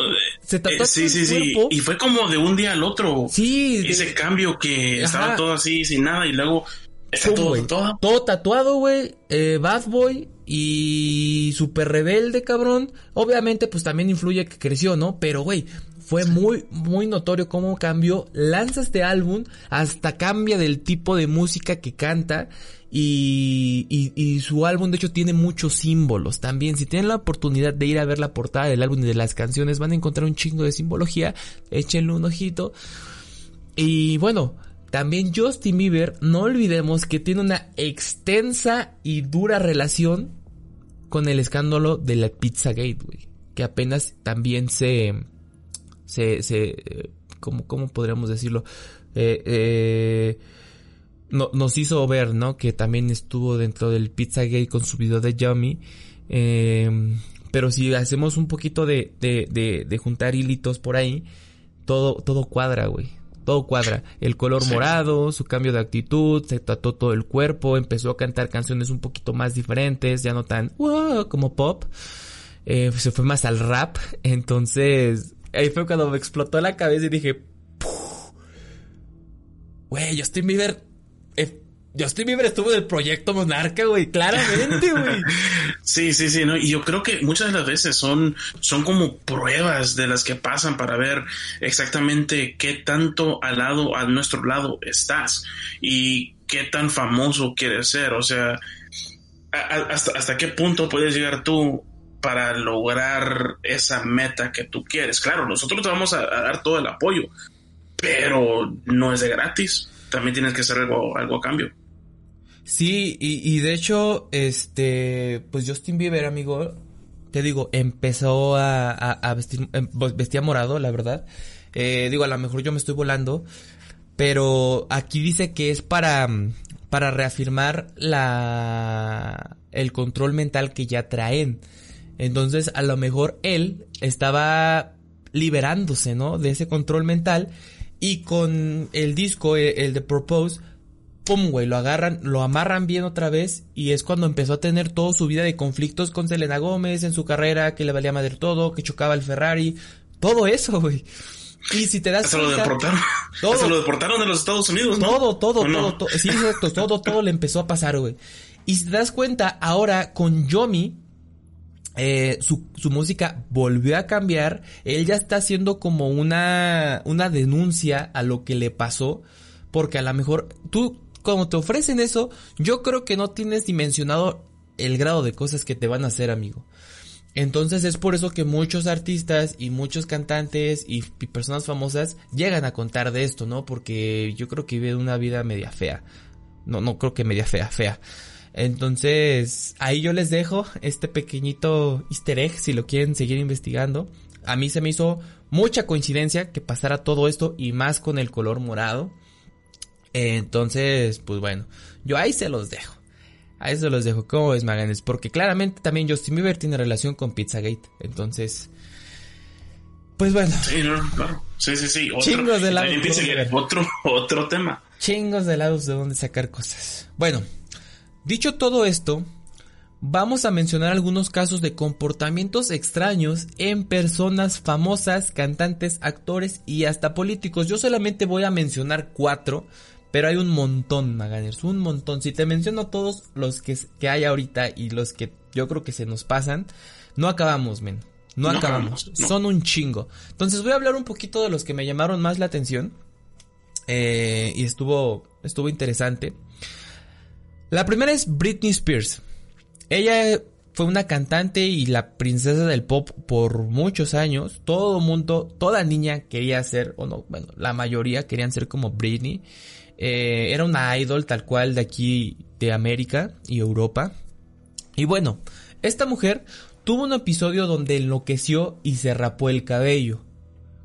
Se tatuó eh, sí, sí, sí. Y fue como de un día al otro. Sí, de- Ese cambio que Ajá. estaba todo así, sin nada, y luego está todo, todo. Todo tatuado, güey. Eh, bad boy y súper rebelde, cabrón. Obviamente, pues también influye que creció, ¿no? Pero, güey, fue muy, muy notorio cómo cambió. Lanza este álbum, hasta cambia del tipo de música que canta. Y, y, y su álbum, de hecho, tiene muchos símbolos también. Si tienen la oportunidad de ir a ver la portada del álbum y de las canciones, van a encontrar un chingo de simbología. Échenle un ojito. Y bueno, también Justin Bieber, no olvidemos que tiene una extensa y dura relación con el escándalo de la Pizzagate, güey. Que apenas también se... Se... se ¿cómo, ¿Cómo podríamos decirlo? Eh, eh, no- nos hizo ver, ¿no? Que también estuvo dentro del Pizzagate con su video de Yummy. Eh, pero si hacemos un poquito de, de, de, de juntar hilitos por ahí, todo, todo cuadra, güey. Todo cuadra. El color Sí. morado, su cambio de actitud, se tatuó todo el cuerpo, empezó a cantar canciones un poquito más diferentes, ya no tan "Wow", como pop. Eh, se fue más al rap. Entonces, ahí fue cuando me explotó la cabeza y dije, güey, Justin Bieber, eh, Justin Bieber estuvo en el proyecto Monarca, güey, claramente, güey. Sí, sí, sí, ¿no? Y yo creo que muchas de las veces son, son como pruebas de las que pasan para ver exactamente qué tanto al lado, a nuestro lado estás y qué tan famoso quieres ser. O sea, hasta qué punto puedes llegar tú para lograr esa meta que tú quieres. Claro, nosotros te vamos a, dar todo el apoyo, pero no es de gratis. También tienes que hacer algo, a cambio. Sí, y, de hecho, este, pues Justin Bieber, amigo, te digo, empezó a, a, a vestir, em, pues, vestía morado, la verdad. Eh, digo, a lo mejor yo me estoy volando, pero aquí dice que es para, para reafirmar la, el control mental que ya traen. Entonces, a lo mejor él estaba liberándose, ¿no? De ese control mental y con el disco, el, el de Propose, pum, güey, lo agarran, lo amarran bien otra vez y es cuando empezó a tener toda su vida de conflictos con Selena Gómez en su carrera, que le valía madre todo, que chocaba el Ferrari, todo eso, güey. Y si te das Hasta lo deportaron. todo. Hasta lo deportaron de los Estados Unidos, ¿no? todo, todo, todo, todo, sí, exacto, todo, todo le empezó a pasar, güey. Y si te das cuenta, ahora con Yomi, eh, su, su música volvió a cambiar. Él ya está haciendo como una, una denuncia a lo que le pasó. Porque a lo mejor tú, como te ofrecen eso, yo creo que no tienes dimensionado el grado de cosas que te van a hacer, amigo. Entonces es por eso que muchos artistas y muchos cantantes y, y personas famosas llegan a contar de esto, ¿no? Porque yo creo que viven una vida media fea. No, no creo que media fea, fea. Entonces, ahí yo les dejo este pequeñito easter egg si lo quieren seguir investigando. A mí se me hizo mucha coincidencia que pasara todo esto y más con el color morado. Entonces, pues bueno, yo ahí se los dejo. Ahí se los dejo. ¿Cómo ves, Maganes? Porque claramente también Justin Bieber tiene relación con Pizzagate. Entonces, pues bueno, Sí, no, claro. Sí, sí, sí. Otro, Chingos de lados otro, otro tema. chingos de lados de donde sacar cosas. Bueno, dicho todo esto, vamos a mencionar algunos casos de comportamientos extraños en personas famosas, cantantes, actores y hasta políticos. Yo solamente voy a mencionar cuatro, pero hay un montón, Maganers, un montón. Si te menciono todos los que, que hay ahorita y los que yo creo que se nos pasan, no acabamos, men. No, No acabamos. no. Son un chingo. Entonces voy a hablar un poquito de los que me llamaron más la atención. Eh, y estuvo, estuvo interesante. La primera es Britney Spears. Ella fue una cantante y la princesa del pop por muchos años. Todo mundo, toda niña quería ser, o no, bueno, la mayoría querían ser como Britney. Eh, era una idol tal cual de aquí, de América y Europa. Y bueno, esta mujer tuvo un episodio donde enloqueció y se rapó el cabello.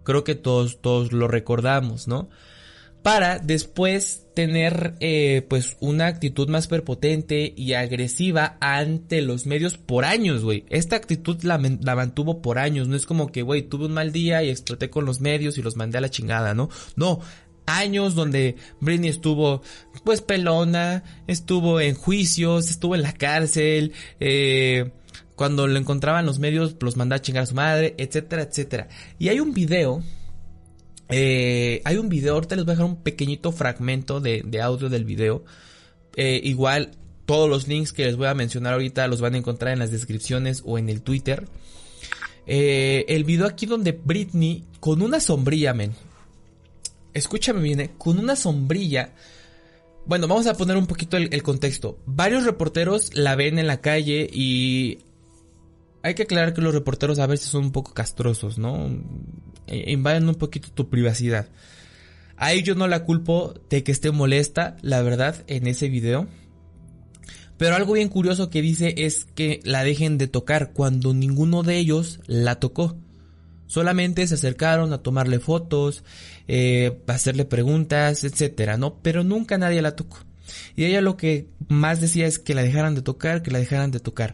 Creo que todos, todos lo recordamos, ¿no? Para después tener eh, pues una actitud más perpotente y agresiva ante los medios por años, güey. Esta actitud la, mantuvo por años, no es como que, güey, tuve un mal día y exploté con los medios y los mandé a la chingada, ¿no? No, años donde Britney estuvo pues pelona, estuvo en juicios, estuvo en la cárcel, eh, cuando lo encontraban los medios los mandaba a chingar a su madre, etcétera, etcétera. Y hay un video, eh, hay un video, ahorita les voy a dejar un pequeñito fragmento de, audio del video. Eh, igual todos los links que les voy a mencionar ahorita los van a encontrar en las descripciones o en el Twitter. el video aquí donde Britney con una sombrilla, men, escúchame bien, ¿eh? con una sombrilla. Bueno, vamos a poner un poquito el, contexto. Varios reporteros la ven en la calle y hay que aclarar que los reporteros a veces son un poco castrosos, ¿no? E, invaden un poquito tu privacidad. A yo no la culpo de que esté molesta, la verdad, en ese video. Pero algo bien curioso que dice es que la dejen de tocar cuando ninguno de ellos la tocó. Solamente se acercaron a tomarle fotos, eh, a hacerle preguntas, etcétera, ¿no? Pero nunca nadie la tocó. Y ella lo que más decía es que la dejaran de tocar, que la dejaran de tocar.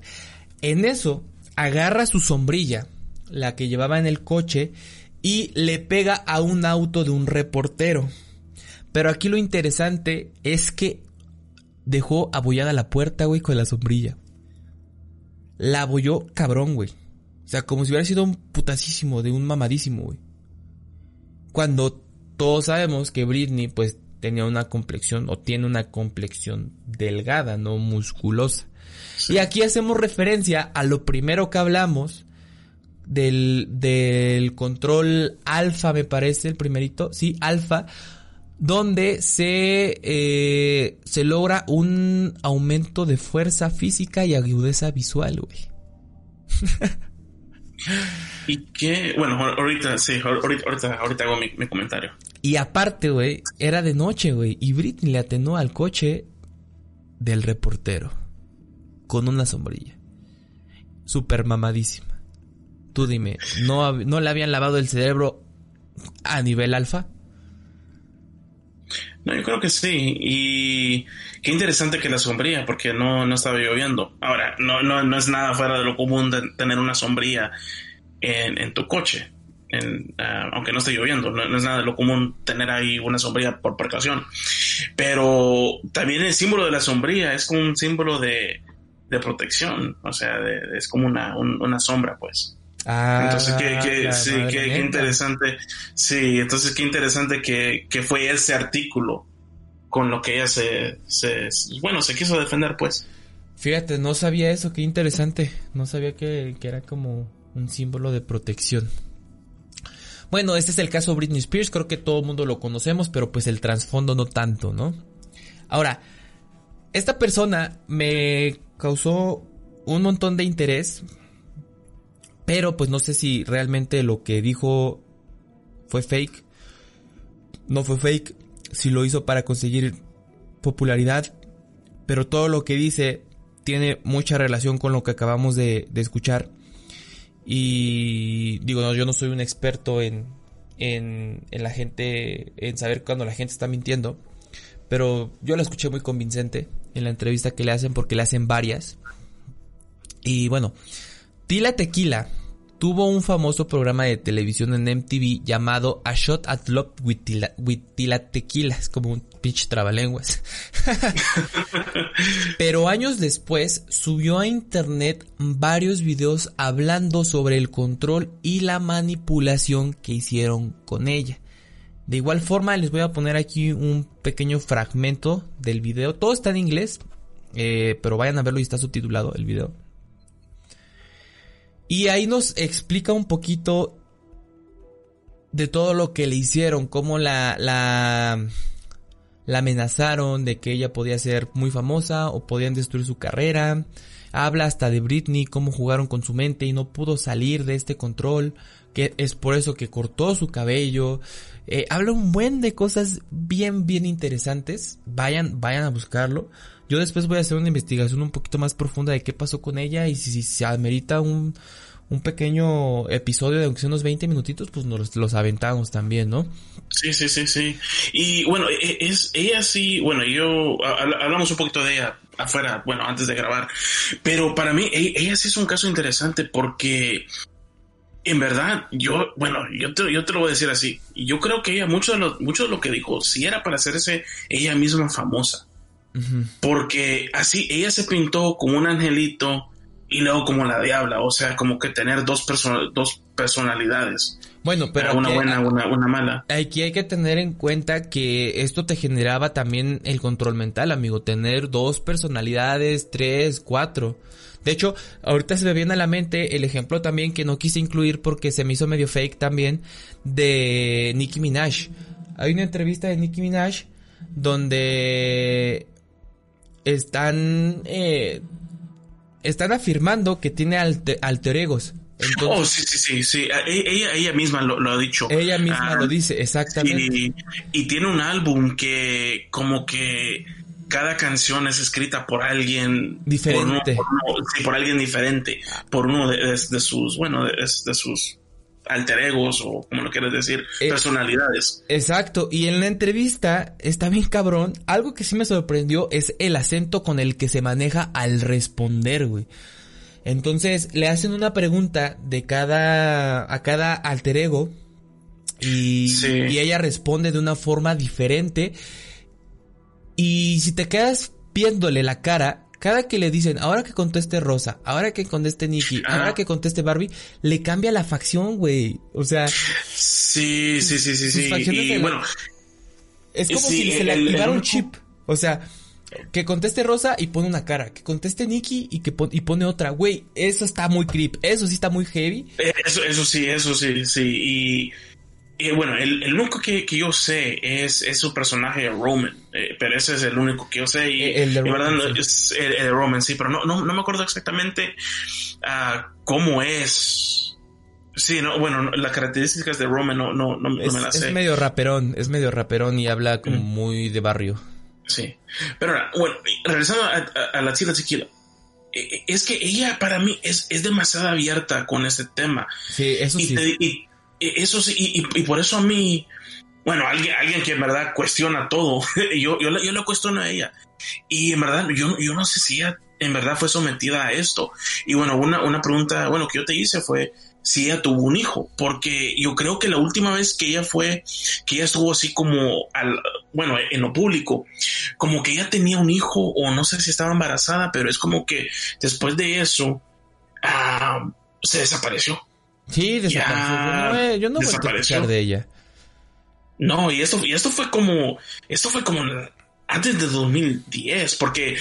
En eso, agarra su sombrilla, la que llevaba en el coche, y le pega a un auto de un reportero. Pero aquí lo interesante es que dejó abollada la puerta, güey, con la sombrilla. La abolló cabrón, güey. O sea, como si hubiera sido un putasísimo de un mamadísimo, güey. Cuando todos sabemos que Britney, pues, tenía una complexión o tiene una complexión delgada, no musculosa. Y aquí hacemos referencia a lo primero que hablamos del, del control alfa, me parece, el primerito, sí, alfa, donde se, eh, se logra un aumento de fuerza física y agudeza visual, güey. Y que, bueno, ahorita, sí, ahorita, ahorita, hago mi, comentario. Y aparte, güey, era de noche, güey, y Britney le atenó al coche del reportero con una sombrilla. Super mamadísima. Tú dime, ¿no, ¿no le habían lavado el cerebro a nivel alfa? No, yo creo que sí. Y qué interesante que la sombría, porque no, no estaba lloviendo. Ahora, no, no, no es nada fuera de lo común tener una sombría en, tu coche. Ah, aunque no esté lloviendo, no, es nada de lo común tener ahí una sombría por precaución. Pero también el símbolo de la sombría es como un símbolo de, de protección, o sea, es como una, una sombra, pues. Ah, entonces, qué, sí, qué, interesante. Sí, entonces qué interesante que, que, fue ese artículo con lo que ella se, se, bueno, se quiso defender, pues. Fíjate, no sabía eso, qué interesante. No sabía que, que era como un símbolo de protección. Bueno, este es el caso de Britney Spears, creo que todo el mundo lo conocemos, pero pues el trasfondo no tanto, ¿no? Ahora, esta persona me causó un montón de interés pero pues no sé si realmente lo que dijo fue fake. No fue fake. Si lo hizo para conseguir popularidad. Pero todo lo que dice tiene mucha relación con lo que acabamos de, escuchar. Y digo, no, yo no soy un experto en, en, la gente, en saber cuando la gente está mintiendo. Pero yo la escuché muy convincente en la entrevista que le hacen porque le hacen varias. Y bueno, Tila Tequila tuvo un famoso programa de televisión en MTV llamado A Shot at Love with Tila, Tequila. Es como un pitch trabalenguas. Pero años después subió a internet varios videos hablando sobre el control y la manipulación que hicieron con ella. De igual forma les voy a poner aquí un pequeño fragmento del video. Todo está en inglés, eh, pero vayan a verlo y está subtitulado el video. Y ahí nos explica un poquito de todo lo que le hicieron, cómo la, la, la amenazaron de que ella podía ser muy famosa o podían destruir su carrera. Habla hasta de Britney, cómo jugaron con su mente y no pudo salir de este control, que es por eso que cortó su cabello. Eh, habla un buen de cosas bien, bien interesantes. Vayan, vayan a buscarlo. Yo después voy a hacer una investigación un poquito más profunda de qué pasó con ella y si, se amerita un, un pequeño episodio de aunque sea unos 20 minutitos, pues nos los aventamos también, ¿no? Sí, sí, sí, sí. Y bueno, e, es, ella sí, bueno, yo hablamos un poquito de ella afuera, bueno, antes de grabar, pero para mí e, ella sí es un caso interesante porque en verdad, yo, bueno, yo te, yo te lo voy a decir así, yo creo que ella, mucho de lo, mucho de lo que dijo, sí era para hacerse ella misma famosa. Porque así ella se pintó como un angelito y luego como la diabla, o sea, como que tener dos, dos personalidades. Bueno, pero una buena, una, una mala. Aquí hay que tener en cuenta que esto te generaba también el control mental, amigo, tener dos personalidades, tres, cuatro. De hecho, ahorita se me viene a la mente el ejemplo también que no quise incluir porque se me hizo medio fake también de Nicki Minaj. Hay una entrevista de Nicki Minaj donde están eh, están afirmando que tiene alter, egos. oh, sí, sí, sí, sí. E, ella, ella misma lo, ha dicho. Ella misma lo ah, dice, exactamente. Y, tiene un álbum que como que cada canción es escrita por alguien diferente. Por, sí, por alguien diferente, por uno de, sus, bueno, de, de sus alter egos o como lo quieres decir, eh, personalidades. Exacto, y en la entrevista está bien cabrón, algo que sí me sorprendió es el acento con el que se maneja al responder, güey. Entonces le hacen una pregunta de cada a cada alter ego y, y ella responde de una forma diferente. Y si te quedas viéndole la cara, cada que le dicen, ahora que conteste Rosa, ahora que conteste Nikki, ahora que conteste Barbie, le cambia la facción, güey. O sea. Sí, sí, sí, sí, sí. Y, bueno. Es como si se le activara un chip. O sea, que conteste Rosa y pone una cara. Que conteste Nikki y que y pone otra. Güey, eso está muy creep. Eso sí está muy heavy. Eso, eso sí, eso sí, sí. Y y bueno, el, el único que, que, yo sé es, es su personaje Roman, eh, pero ese es el único que yo sé. Y, el de Roman, es el, de Roman, sí, pero no, no, no me acuerdo exactamente uh, cómo es. Sí, no, bueno, las características de Roman no, no, no, me las sé. Es medio raperón, es medio raperón y habla como muy de barrio. Sí, pero bueno, regresando a, a, la chica chiquila. E, e, es que ella para mí es, es demasiado abierta con este tema. Sí, eso sí. y, eso sí, y, por eso a mí, bueno, alguien, alguien que en verdad cuestiona todo, yo, yo, yo lo cuestiono a ella. Y en verdad, yo, yo no sé si ella en verdad fue sometida a esto. Y bueno, una, una pregunta, bueno, que yo te hice fue si ella tuvo un hijo, porque yo creo que la última vez que ella fue, que ella estuvo así como al, bueno, en lo público, como que ella tenía un hijo o no sé si estaba embarazada, pero es como que después de eso, ah, se desapareció. Sí, desapareció. yo no, yo no de ella. No, y esto, y esto fue como, esto fue como antes de 2010, porque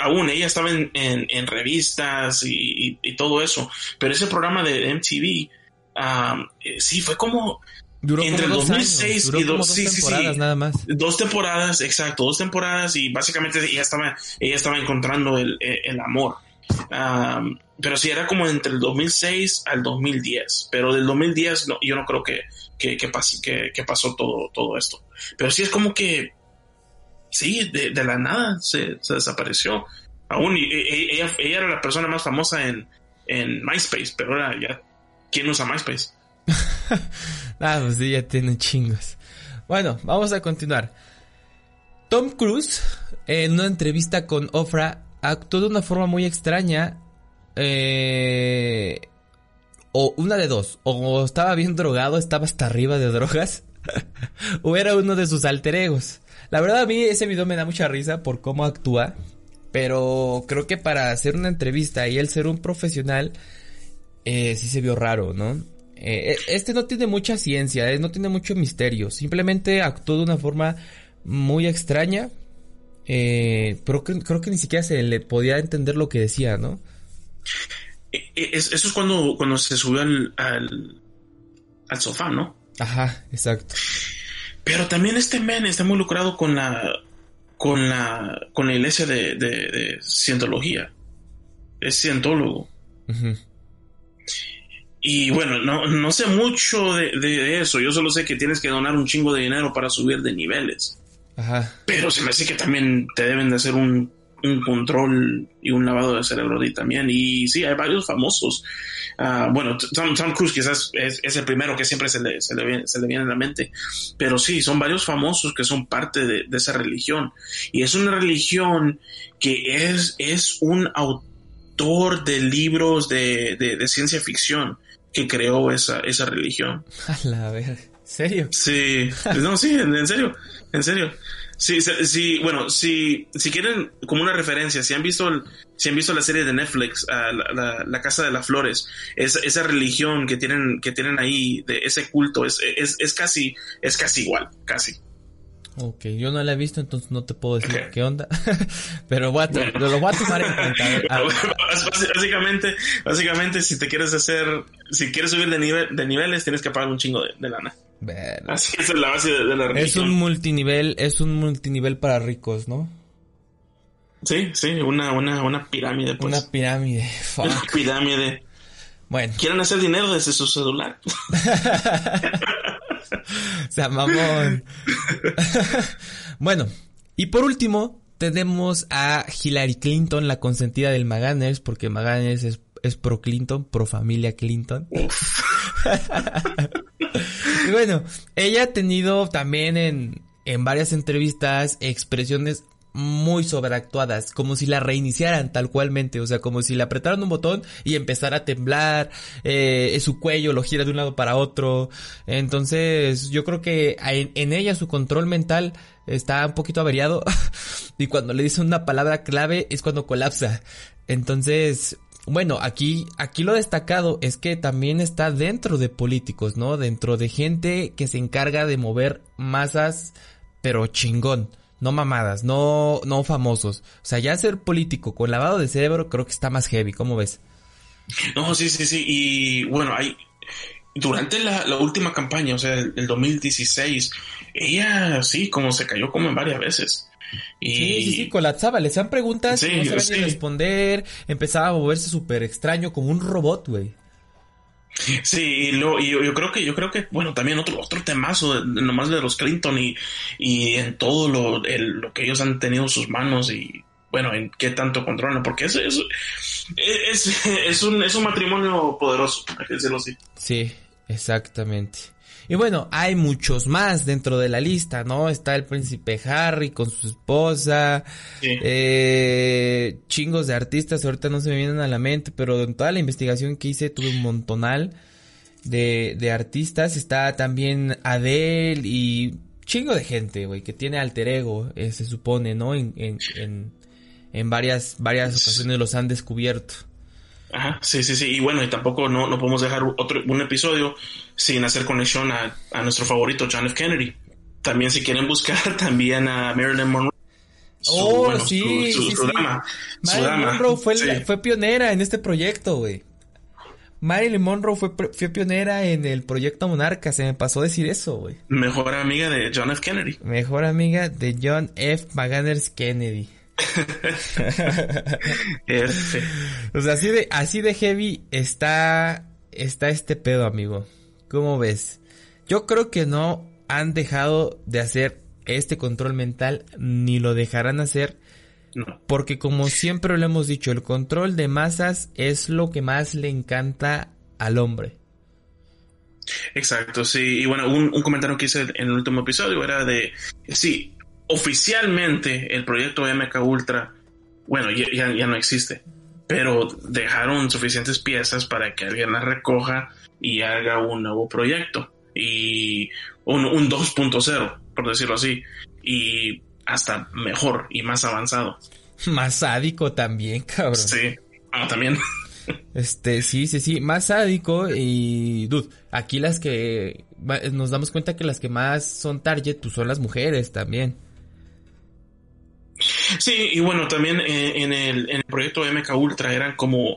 aún ella estaba en, en, revistas y, y, todo eso, pero ese programa de MTV, eh, sí, fue como Duró entre como 2006 y dos, sí, temporadas nada más. Dos temporadas, exacto, dos temporadas y básicamente ella estaba, ella estaba encontrando el, el amor pero sí, era como entre el 2006 al 2010. Pero del 2010 no, yo no creo que, que, pasó todo, todo esto. Pero sí es como que, sí, de, la nada se, desapareció. Aún e, e, ella, ella era la persona más famosa en, en MySpace, pero ahora ya, ¿quién usa MySpace? ah, pues sí, ya tiene chingos. Bueno, vamos a continuar. Tom Cruise, en una entrevista con Ofra, actuó de una forma muy extraña. Eh, o una de dos. O estaba bien drogado, estaba hasta arriba de drogas. o era uno de sus alter egos. La verdad a mí ese video me da mucha risa por cómo actúa. Pero creo que para hacer una entrevista y él ser un profesional, eh, sí se vio raro, ¿no? Eh, este no tiene mucha ciencia, eh, no tiene mucho misterio. Simplemente actuó de una forma muy extraña. Eh, pero creo que ni siquiera se le podía entender lo que decía, ¿no? E, e, eso es cuando, cuando se subió al, al, sofá, ¿no? Ajá, exacto. Pero también este men está muy lucrado con la con la con la iglesia de, de, cientología. Es cientólogo. Y bueno, no, no sé mucho de, de, eso. Yo solo sé que tienes que donar un chingo de dinero para subir de niveles. Ajá. Pero se me hace que también te deben de hacer un un control y un lavado de cerebro de también. Y sí, hay varios famosos. Ah, bueno, Tom, Cruise quizás es, el primero que siempre se le, se, le viene, se le viene a la mente. Pero sí, son varios famosos que son parte de, esa religión. Y es una religión que es, es un autor de libros de, de, ciencia ficción que creó esa, esa religión. A la ver, ¿serio? Sí, no, sí, en serio, en serio. Sí, sí, bueno, si, si quieren como una referencia, si han visto, si han visto la serie de Netflix, ah, la, Casa de las Flores, esa, esa religión que tienen, que tienen ahí, de ese culto, es, es, es casi, es casi igual, casi. Ok, yo no la he visto, entonces no te puedo decir qué onda. Pero voy a lo voy a tomar en cuenta. básicamente, básicamente, si te quieres hacer, si quieres subir de, nivel, de niveles, tienes que pagar un chingo de, lana. Así es la base de, la religión. Es un multinivel, es un multinivel para ricos, ¿no? Sí, sí, una, una, una pirámide. Pues. Una pirámide. Una pirámide. Bueno. Quieren hacer dinero desde su celular. o sea, mamón. bueno, y por último, tenemos a Hillary Clinton, la consentida del Maganes, porque Maganes es, es pro Clinton, pro familia Clinton. bueno, ella ha tenido también en, en varias entrevistas expresiones muy sobreactuadas, como si la reiniciaran tal cualmente, o sea, como si le apretaran un botón y empezara a temblar, eh, su cuello lo gira de un lado para otro, entonces yo creo que en, ella su control mental está un poquito averiado y cuando le dice una palabra clave es cuando colapsa, entonces bueno, aquí, aquí lo destacado es que también está dentro de políticos, ¿no? Dentro de gente que se encarga de mover masas, pero chingón no mamadas, no, no famosos. O sea, ya ser político con lavado de cerebro creo que está más heavy, ¿cómo ves? No, sí, sí, sí. Y bueno, hay, durante la, última campaña, o sea, el, 2016, ella sí, como se cayó como en varias veces. Y... Sí, sí, sí, colapsaba, le hacían preguntas, no sabía responder, empezaba a moverse súper extraño, como un robot, güey. Sí, y, lo, y yo, creo que, yo creo que, bueno, también otro, otro temazo, nomás de los Clinton y, y en todo lo, lo que ellos han tenido en sus manos y, bueno, en qué tanto controlan, porque es, es, es, es, un, es un matrimonio poderoso, hay que decirlo así. Sí, exactamente. Y bueno, hay muchos más dentro de la lista, ¿no? Está el príncipe Harry con su esposa, eh, chingos de artistas, ahorita no se me vienen a la mente, pero en toda la investigación que hice tuve un montonal de, de artistas. Está también Adele y chingo de gente, güey, que tiene alter ego, eh, se supone, ¿no? En, en, en, en varias, varias ocasiones los han descubierto. Ajá, sí, sí, sí. Y bueno, y tampoco no, no podemos dejar otro, un episodio sin hacer conexión a, a nuestro favorito, John F. Kennedy. También si quieren buscar también a Marilyn Monroe. oh, sí, su, sí, Marilyn Monroe fue, fue pionera en este proyecto, güey. Marilyn Monroe fue, fue pionera en el proyecto Monarca, se me pasó decir eso, güey. Mejor amiga de John F. Kennedy. Mejor amiga de John F. Maganers Kennedy. o sea, así de, así de heavy está, está este pedo, amigo. ¿Cómo ves? Yo creo que no han dejado de hacer este control mental, ni lo dejarán hacer. Porque como siempre lo hemos dicho, el control de masas es lo que más le encanta al hombre. Exacto, sí. Y bueno, un, un comentario que hice en el último episodio era de, sí, oficialmente el proyecto MK Ultra, bueno, ya, ya, no existe, pero dejaron suficientes piezas para que alguien las recoja y haga un nuevo proyecto y un, un 2.0, por decirlo así, y hasta mejor y más avanzado. Más sádico también, cabrón. Sí, ah, también. Este, sí, sí, sí, más sádico y, dude, aquí las que, nos damos cuenta que las que más son target, pues son las mujeres también. Sí, y bueno, también en, el, en el proyecto MK Ultra eran como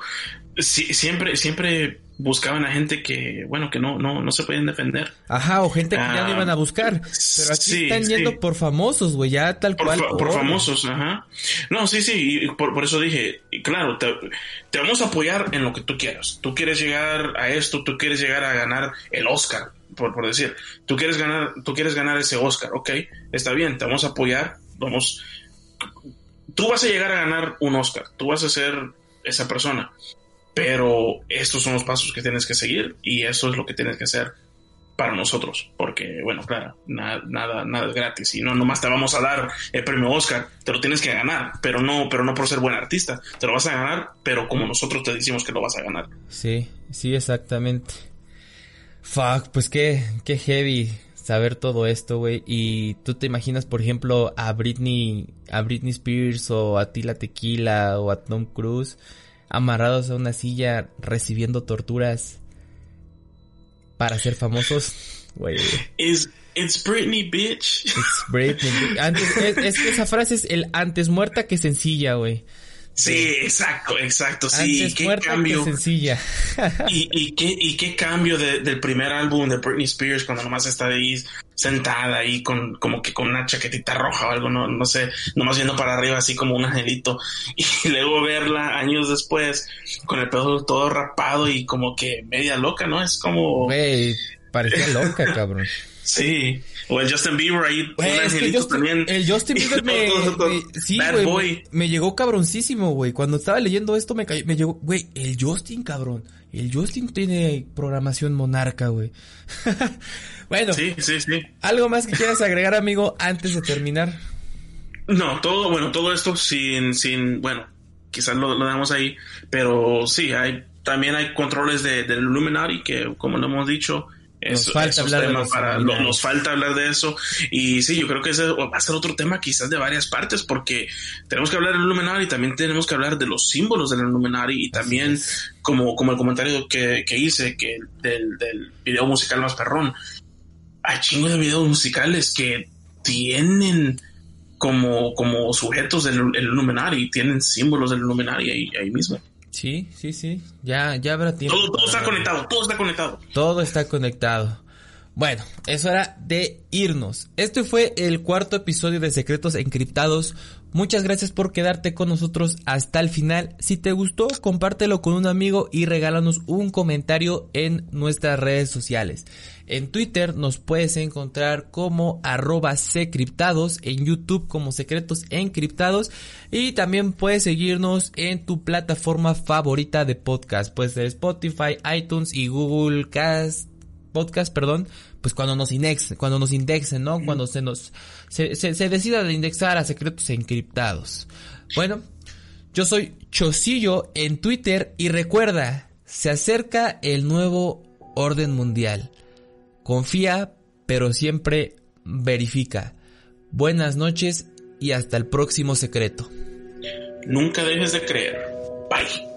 siempre, siempre buscaban a gente que, bueno, que no, no, no se podían defender. Ajá, o gente que ya no iban a ah, buscar. Pero aquí están yendo por famosos, güey, ya tal cual. por famosos, ajá. No, sí, sí, y por, por eso dije, claro, te, te, vamos a apoyar en lo que tú quieras. Tú quieres llegar a esto, tú quieres llegar a ganar el Oscar, por, por decir. Tú quieres ganar, tú quieres ganar ese Oscar, ok, está bien, te vamos a apoyar, vamos. Tú vas a llegar a ganar un Oscar, tú vas a ser esa persona pero estos son los pasos que tienes que seguir y eso es lo que tienes que hacer para nosotros, porque bueno, claro, nada, nada, es gratis y no nomás te vamos a dar el premio Oscar, te lo tienes que ganar, pero no, pero no por ser buen artista, te lo vas a ganar, pero como nosotros te decimos que lo vas a ganar. Sí, sí, exactamente. Fuck, pues qué, qué heavy saber todo esto, güey. Y tú te imaginas, por ejemplo, a Britney, a Britney Spears o a Tila Tequila o a Tom Cruise amarrados a una silla recibiendo torturas para ser famosos. Güey. It's, it's Britney, bitch. It's Britney. Antes, es, que esa frase es el antes muerta que sencilla, güey. Sí, exacto, exacto, sí. Antes qué cambio. Sencilla. y, y, qué, y qué cambio del primer álbum de Britney Spears cuando nomás está ahí sentada ahí con como que con una chaquetita roja o algo, no, no sé, nomás yendo para arriba así como un angelito y luego verla años después con el pelo todo rapado y como que media loca, ¿no? Es como... Güey, parecía loca, cabrón. Sí. O el Justin Bieber ahí, un también. El Justin Bieber me, sí, güey, me, llegó cabroncísimo, güey. Cuando estaba leyendo esto me me llegó, güey, el Justin, cabrón. El Justin tiene programación monarca, güey. bueno. Sí, sí, sí. ¿Algo más que quieras agregar, amigo, antes de terminar? No, todo, bueno, todo esto sin, sin, bueno, quizás lo, lo damos ahí, pero sí, hay, también hay controles de, del Illuminati que, como lo hemos dicho, nos falta hablar de para, nos falta hablar de eso. Y sí yo creo que ese va a ser otro tema quizás de varias partes porque tenemos que hablar del Illuminati y también tenemos que hablar de los símbolos del Illuminati y también como, como el comentario que, que hice que del, del, video musical más perrón. Hay chingos de videos musicales que tienen como, como sujetos del Illuminati tienen símbolos del Illuminati ahí, ahí mismo Sí, sí, sí. Ya, ya habrá tiempo. Todo, está conectado, todo está conectado. Todo está conectado. Bueno, es hora de irnos. Este fue el cuarto episodio de Secretos Encriptados. Muchas gracias por quedarte con nosotros hasta el final. Si te gustó, compártelo con un amigo y regálanos un comentario en nuestras redes sociales. En Twitter nos puedes encontrar como arroba secriptados, en YouTube como secretos encriptados y también puedes seguirnos en tu plataforma favorita de podcast, puede ser Spotify, iTunes y Google Cast, Podcast, perdón, pues cuando nos indexen, cuando nos indexen, ¿no? Cuando se nos, se, se decida de indexar a secretos encriptados. Bueno, yo soy Chosillo en Twitter y recuerda, se acerca el nuevo orden mundial. Confía, pero siempre verifica. Buenas noches y hasta el próximo secreto. Nunca dejes de creer. Bye.